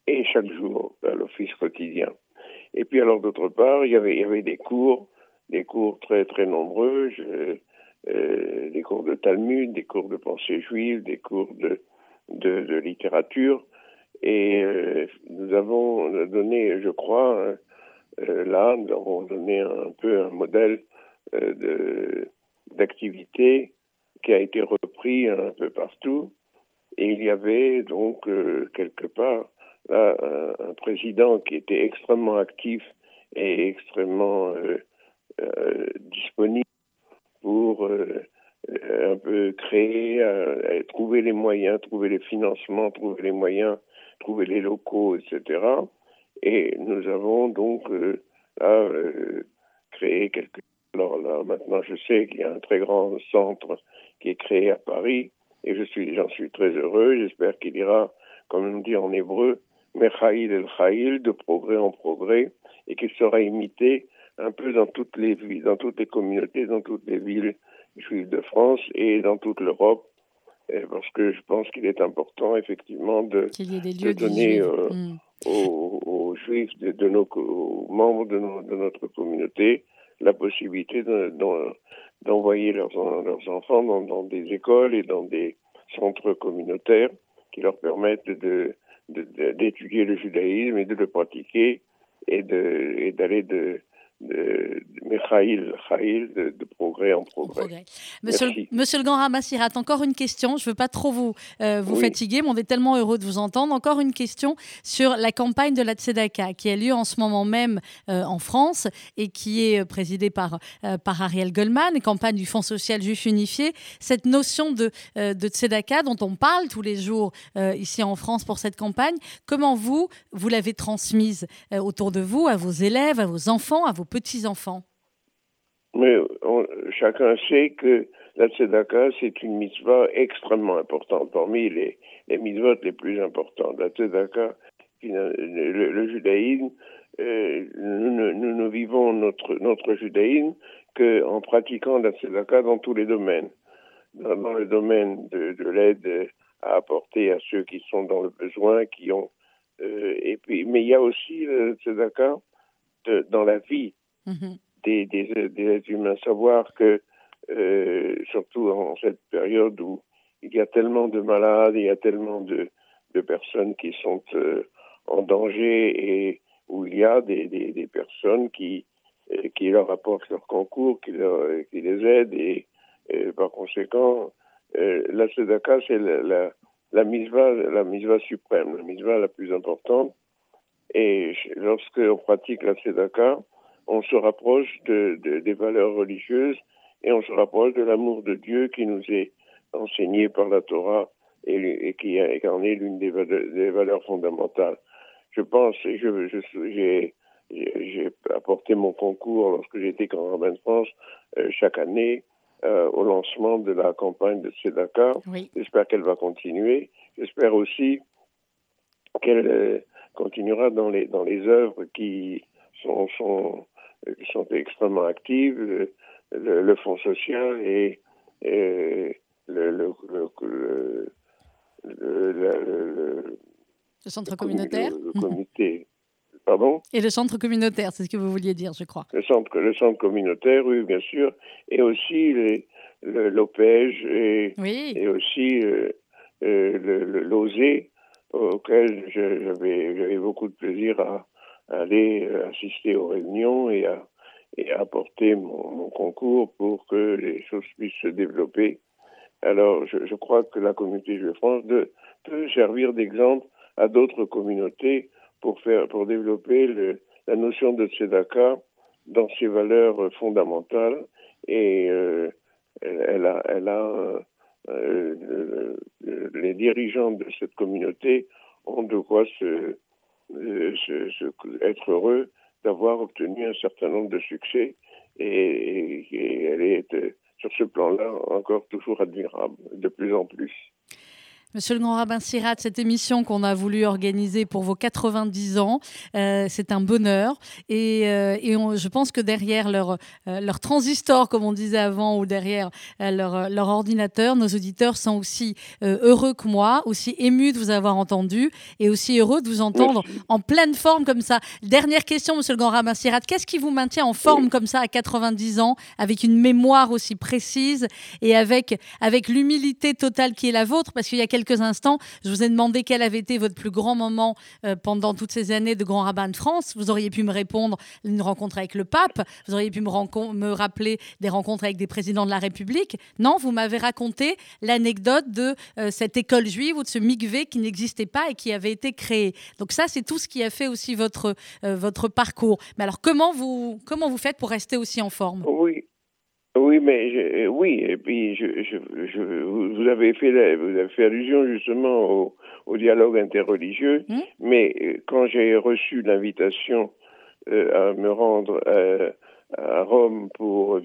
et chaque jour à l'office quotidien. Et puis alors d'autre part, il y avait des cours, des cours très très nombreux, euh, des cours de Talmud, des cours de pensée juive, des cours de, littérature. Et euh, nous avons donné, je crois, euh, là, nous avons donné un peu un modèle d'activité qui a été repris un peu partout. Et il y avait donc quelque part là, un, président qui était extrêmement actif et extrêmement disponible pour euh, un peu créer, trouver les moyens, trouver les financements, trouver les moyens, trouver les locaux, etc. Et nous avons donc créé quelque alors là, maintenant, je sais qu'il y a un très grand centre qui est créé à Paris, et j'en suis très heureux. J'espère qu'il ira, comme on dit en hébreu, Mechaïl el Chaïl, de progrès en progrès, et qu'il sera imité un peu dans toutes les villes, dans toutes les communautés, dans toutes les villes juives de France et dans toute l'Europe, parce que je pense qu'il est important effectivement de, donner euh, hmm. aux, juifs, de, nos membres de, notre communauté, la possibilité d'envoyer leurs, leurs, enfants dans, dans, des écoles et dans des centres communautaires qui leur permettent d'étudier le judaïsme et de le pratiquer et d'aller de, de, de, de, progrès en progrès. Monsieur, Monsieur, le Grand Ramassirat, encore une question. Je ne veux pas trop vous, euh, vous fatiguer, mais on est tellement heureux de vous entendre. Encore une question sur la campagne de la Tzedaka qui a lieu en ce moment même euh, en France et qui est euh, présidée par, par Ariel Goldman, campagne du Fonds social juif unifié. Cette notion de, de Tzedaka dont on parle tous les jours ici en France pour cette campagne, comment vous, vous l'avez transmise autour de vous, à vos élèves, à vos enfants, à vos petits-enfants Mais chacun sait que la tzedaka, c'est une mitzvah extrêmement importante, parmi les, les les plus importantes. La tzedaka, le, judaïsme, euh, nous, nous, vivons notre, notre judaïsme qu'en pratiquant la tzedaka dans tous les domaines. Dans, le domaine de, de l'aide à apporter à ceux qui sont dans le besoin, qui ont... Euh, et puis, mais il y a aussi la tzedaka dans la vie Mhm. des, êtres humains. Savoir que, euh, surtout en cette période où il y a tellement de malades, il y a tellement de, personnes qui sont euh, en danger et où il y a des, personnes qui, euh, qui leur apportent leur concours, qui, les aident et, par conséquent, euh, la Sedaka, c'est la, la, la misva, la suprême, la misva la plus importante. Et lorsque on pratique la on se rapproche de, des valeurs religieuses et on se rapproche de l'amour de Dieu qui nous est enseigné par la Torah et, qui, en est l'une des, valeurs fondamentales. Je pense, j'ai, j'ai apporté mon concours lorsque j'étais grand rabbin de France euh, chaque année euh, au lancement de la campagne de Tzedaka. J'espère qu'elle va continuer. J'espère aussi qu'elle euh, continuera dans les dans les œuvres qui sont, sont qui sont extrêmement actives, le, le, Fonds social et, et le, le, le, centre communautaire Le, comité. Pardon? Et le centre communautaire, c'est ce que vous vouliez dire, je crois. Le centre, le centre communautaire, oui, bien sûr. Et aussi l'OPEJ et, oui. et aussi euh, euh, l'OSE, auquel j'avais beaucoup de plaisir à, aller euh, assister aux réunions et apporter mon, concours pour que les choses puissent se développer. Alors, je, crois que la communauté juive France de, peut servir d'exemple à d'autres communautés pour faire, pour développer la notion de tzedaka dans ses valeurs fondamentales et euh, elle, a, elle a euh, les dirigeants de cette communauté ont de quoi se, se, se être heureux d'avoir obtenu un certain nombre de succès et, elle est sur ce plan-là encore toujours admirable, de plus en plus. Monsieur le grand rabbin Sirat, cette émission qu'on a voulu organiser pour vos 90 ans, euh, c'est un bonheur. Et, euh, et je pense que derrière leur, euh, leur transistor, comme on disait avant, ou derrière leur, leur, ordinateur, nos auditeurs sont aussi heureux que moi, aussi émus de vous avoir entendu et aussi heureux de vous entendre Merci. en pleine forme comme ça. Dernière question, monsieur le grand rabbin Sirat, qu'est-ce qui vous maintient en forme comme ça à 90 ans, avec une mémoire aussi précise et avec, avec l'humilité totale qui est la vôtre? Parce qu'il y a quelques instants, je vous ai demandé quel avait été votre plus grand moment euh, pendant toutes ces années de grand rabbin de France. Vous auriez pu me répondre une rencontre avec le pape, vous auriez pu me, me rappeler des rencontres avec des présidents de la République. Non, vous m'avez raconté l'anecdote de euh, cette école juive ou de ce mikvé qui n'existait pas et qui avait été créé. Donc ça, c'est tout ce qui a fait aussi votre, euh, votre parcours. Mais alors, comment vous, comment vous faites pour rester aussi en forme? Oui, oui, mais je, oui, et puis je, je, je, vous avez fait vous avez fait allusion justement au, au dialogue interreligieux, Hmm? mais euh, quand j'ai reçu l'invitation euh, à me rendre euh, à Rome pour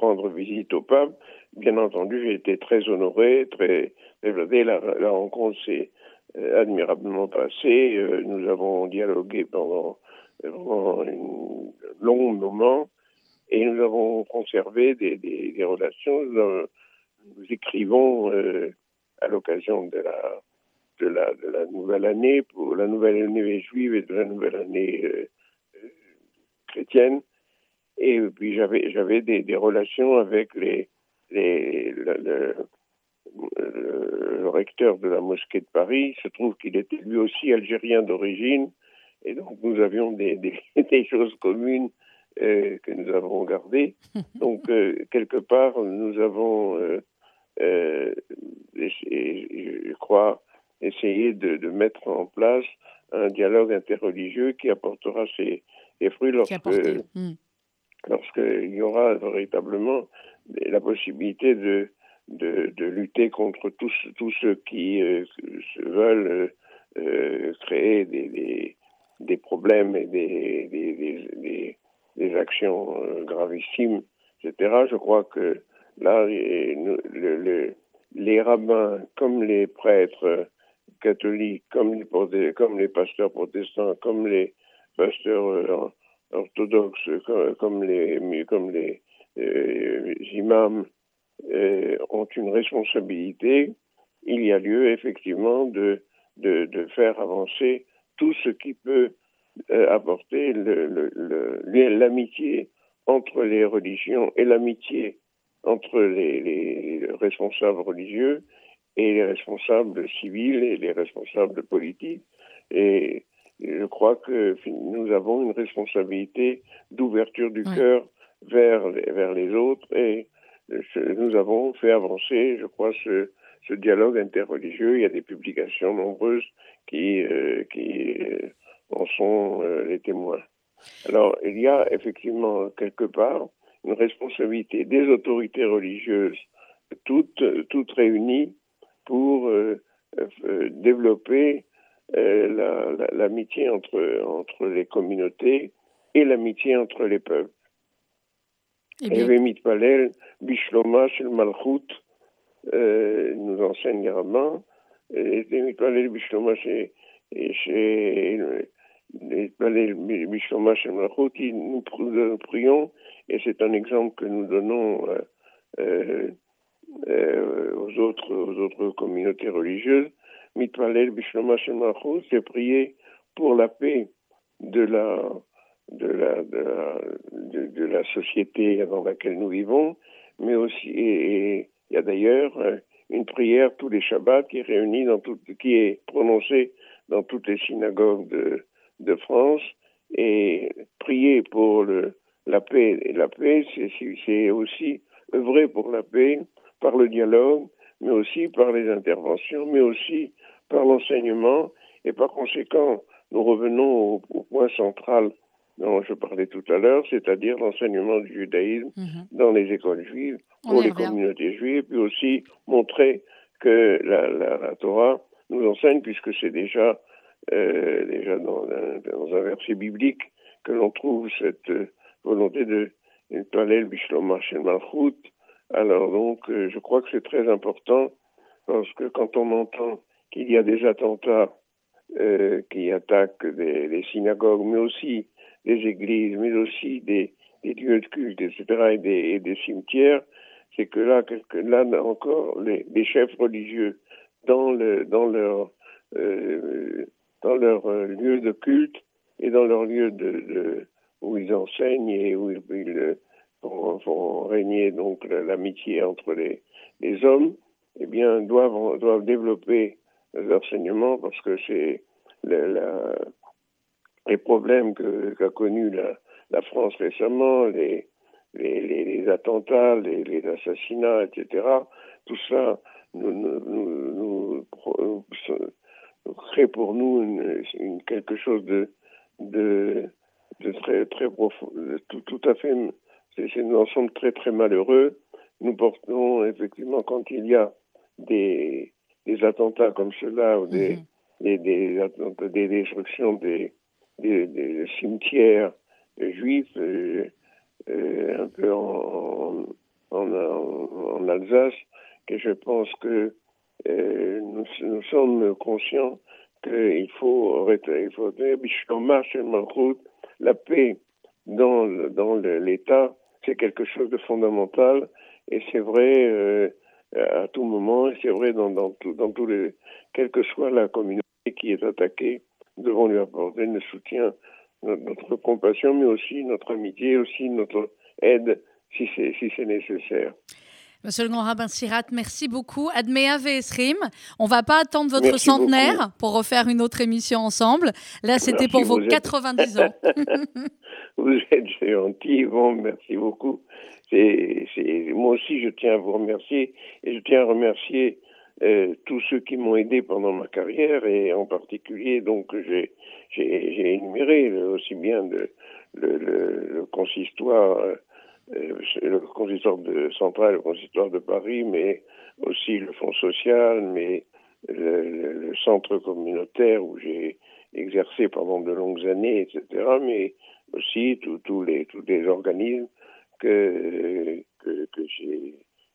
rendre visite au pape, bien entendu, j'ai été très honoré, très développé. La, la rencontre s'est euh, admirablement passée. Euh, nous avons dialogué pendant vraiment un long moment et nous avons conservé des, relations. Nous, écrivons euh, à l'occasion de la, nouvelle année, pour la nouvelle année juive et de la nouvelle année euh, euh, chrétienne. Et puis j'avais des, relations avec le, recteur de la mosquée de Paris. Il se trouve qu'il était lui aussi algérien d'origine. Et donc nous avions des choses communes euh, que nous avons gardées. Donc euh, quelque part, nous avons, euh, essayé- je crois, essayé de, de mettre en place un dialogue interreligieux qui apportera ses, ses fruits lorsque, Hmm. lorsqu'il y aura véritablement la possibilité de, de, de lutter contre tous, tous ceux qui se veulent créer des, des, des problèmes et des, des, des, actions euh, gravissimes, etc. Je crois que là, les, le- le- les rabbins, comme les prêtres euh, catholiques, comme les, pasteurs protestants, comme les pasteurs euh, orthodoxes, comme, les, imams, ont une responsabilité, il y a lieu effectivement de, faire avancer tout ce qui peut apporter le- le- l'amitié entre les religions et l'amitié entre les, les responsables religieux et les responsables civils et les responsables politiques. Et je crois que nous avons une responsabilité d'ouverture du cœur vers, les- vers les autres et je- nous avons fait avancer, je crois, ce, ce dialogue interreligieux. Il y a des publications nombreuses qui, euh, qui euh, en sont euh, les témoins. Alors, il y a effectivement quelque part une responsabilité des autorités religieuses, toutes, toutes réunies, pour euh, euh, développer la- la- l'amitié entre, entre les communautés et l'amitié entre les peuples. Eh bien, Eve mitpalel bishloma malchut, nous enseigne Eve mitpalel bishloma shel il- nous pr- nous prions, et c'est un exemple que nous donnons euh, euh, euh, aux autres aux autres communautés religieuses. Mitpalel bishloma c'est prier pour la paix de la de la, de la, société dans laquelle nous vivons, mais aussi, et, il y a d'ailleurs une prière tous les Shabbats qui est dans tout, qui est prononcée dans toutes les synagogues de, de France, et prier pour le, la paix. Et la paix, c'est- aussi œuvrer pour la paix par le dialogue, mais aussi par les interventions, mais aussi par l'enseignement Et par conséquent, nous revenons au, point central dont je parlais tout à l'heure, c'est-à-dire l'enseignement du judaïsme mhm. dans les écoles juives, pour les communautés juives, puis aussi montrer que la, la, Torah nous enseigne, puisque c'est déjà, euh, déjà dans un, verset biblique que l'on trouve cette euh, volonté de Palel Bishlomar Malchut. Alors donc, euh, je crois que c'est très important parce que quand on entend qu'il y a des attentats qui attaquent des, synagogues, mais aussi des églises, mais aussi des, lieux de culte, etc., et des, cimetières, c'est que là, là encore, les, chefs religieux dans, le, dans leur, dans leur euh, lieu de culte et dans leur lieu de, où ils enseignent et où ils, font, régner donc l'amitié entre les, les hommes, eh bien, doivent, doivent développer l'enseignement parce que c'est les problèmes qu'a connus la, la, France récemment, les, les, les, attentats, les, les, assassinats, etc. Tout ça nous, nous, nous, crée pour nous une, quelque chose de, de, de très, très profond, tout, tout à fait, c'est un ensemble très, très malheureux. Nous portons effectivement quand il y a des, des attentats comme cela ou des, mhm. des, des, des, destructions des, des, cimetières juifs euh, euh, un peu en, en, en, Alsace, que je pense que nous, sommes conscients qu'il faut, il faut la paix dans, l'État, c'est quelque chose de fondamental et c'est vrai euh, à tout moment, c'est vrai dans tous les, quelle que soit la communauté qui est attaquée, nous devons lui apporter le soutien, notre, compassion, mais aussi notre amitié, aussi notre aide si c'est si nécessaire. Monsieur le grand rabbin Sirat, merci beaucoup. Admea Esrim. On va pas attendre votre centenaire pour refaire une autre émission ensemble. Là, c'était pour vos 90 ans. vous êtes gentil. Bon, merci beaucoup moi aussi, je tiens à vous remercier et je tiens à remercier euh, tous ceux qui m'ont aidé pendant ma carrière et en particulier, donc, j'ai, j'ai, énuméré aussi bien le, le, consistoire, euh, le consistoire de central, le consistoire de Paris, mais aussi le Fonds social, mais le, centre communautaire où j'ai exercé pendant de longues années, etc., mais aussi tous les, tous les organismes que, que, que j'ai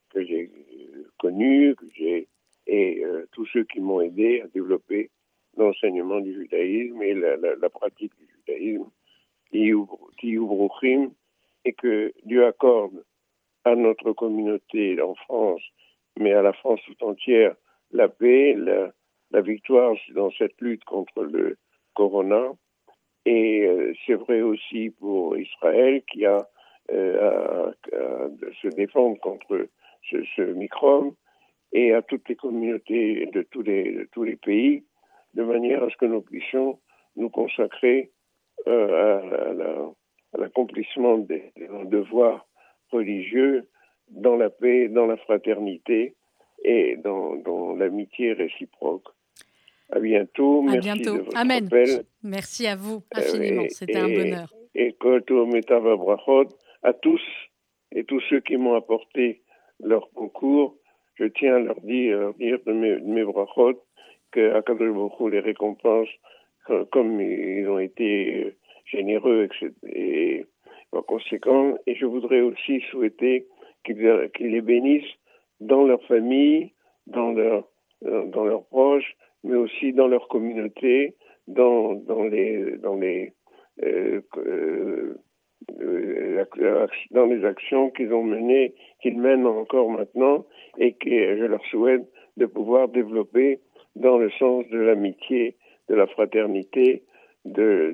que j'ai connu, que j'ai et euh, tous ceux qui m'ont aidé à développer l'enseignement du judaïsme et la, pratique du judaïsme qui et que Dieu accorde à notre communauté en France, mais à la France tout entière, la paix, la, la victoire dans cette lutte contre le corona. Et euh, c'est vrai aussi pour Israël qui a euh, à, se défendre contre ce, ce, microbe et à toutes les communautés de tous les, tous les pays, de manière à ce que nous puissions nous consacrer euh, à l'accomplissement des, devoirs religieux dans la paix, dans la fraternité et dans, dans l'amitié réciproque. À bientôt. À Merci bientôt. Amen. Merci à vous infiniment. C'était un bonheur. Et, à tous et tous ceux qui m'ont apporté leur concours, je tiens à leur dire, dire de mes, de mes brachot que Akadosh les récompense comme ils ont été généreux et, par conséquent. Et je voudrais aussi souhaiter qu'ils les bénissent dans leur famille, dans, leur, dans leurs proches, mais aussi dans leur communauté, dans, les, euh, euh, euh, dans les actions qu'ils ont menées, qu'ils mènent encore maintenant, et que je leur souhaite de pouvoir développer dans le sens de l'amitié, de la fraternité, de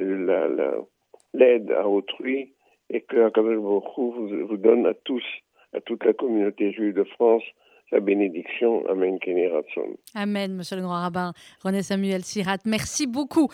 l'aide à autrui, et que Akadosh vous, vous donne à tous, à toute la communauté juive de France, la bénédiction. Amen, Amen, monsieur le grand rabbin René Samuel Sirat. Merci beaucoup.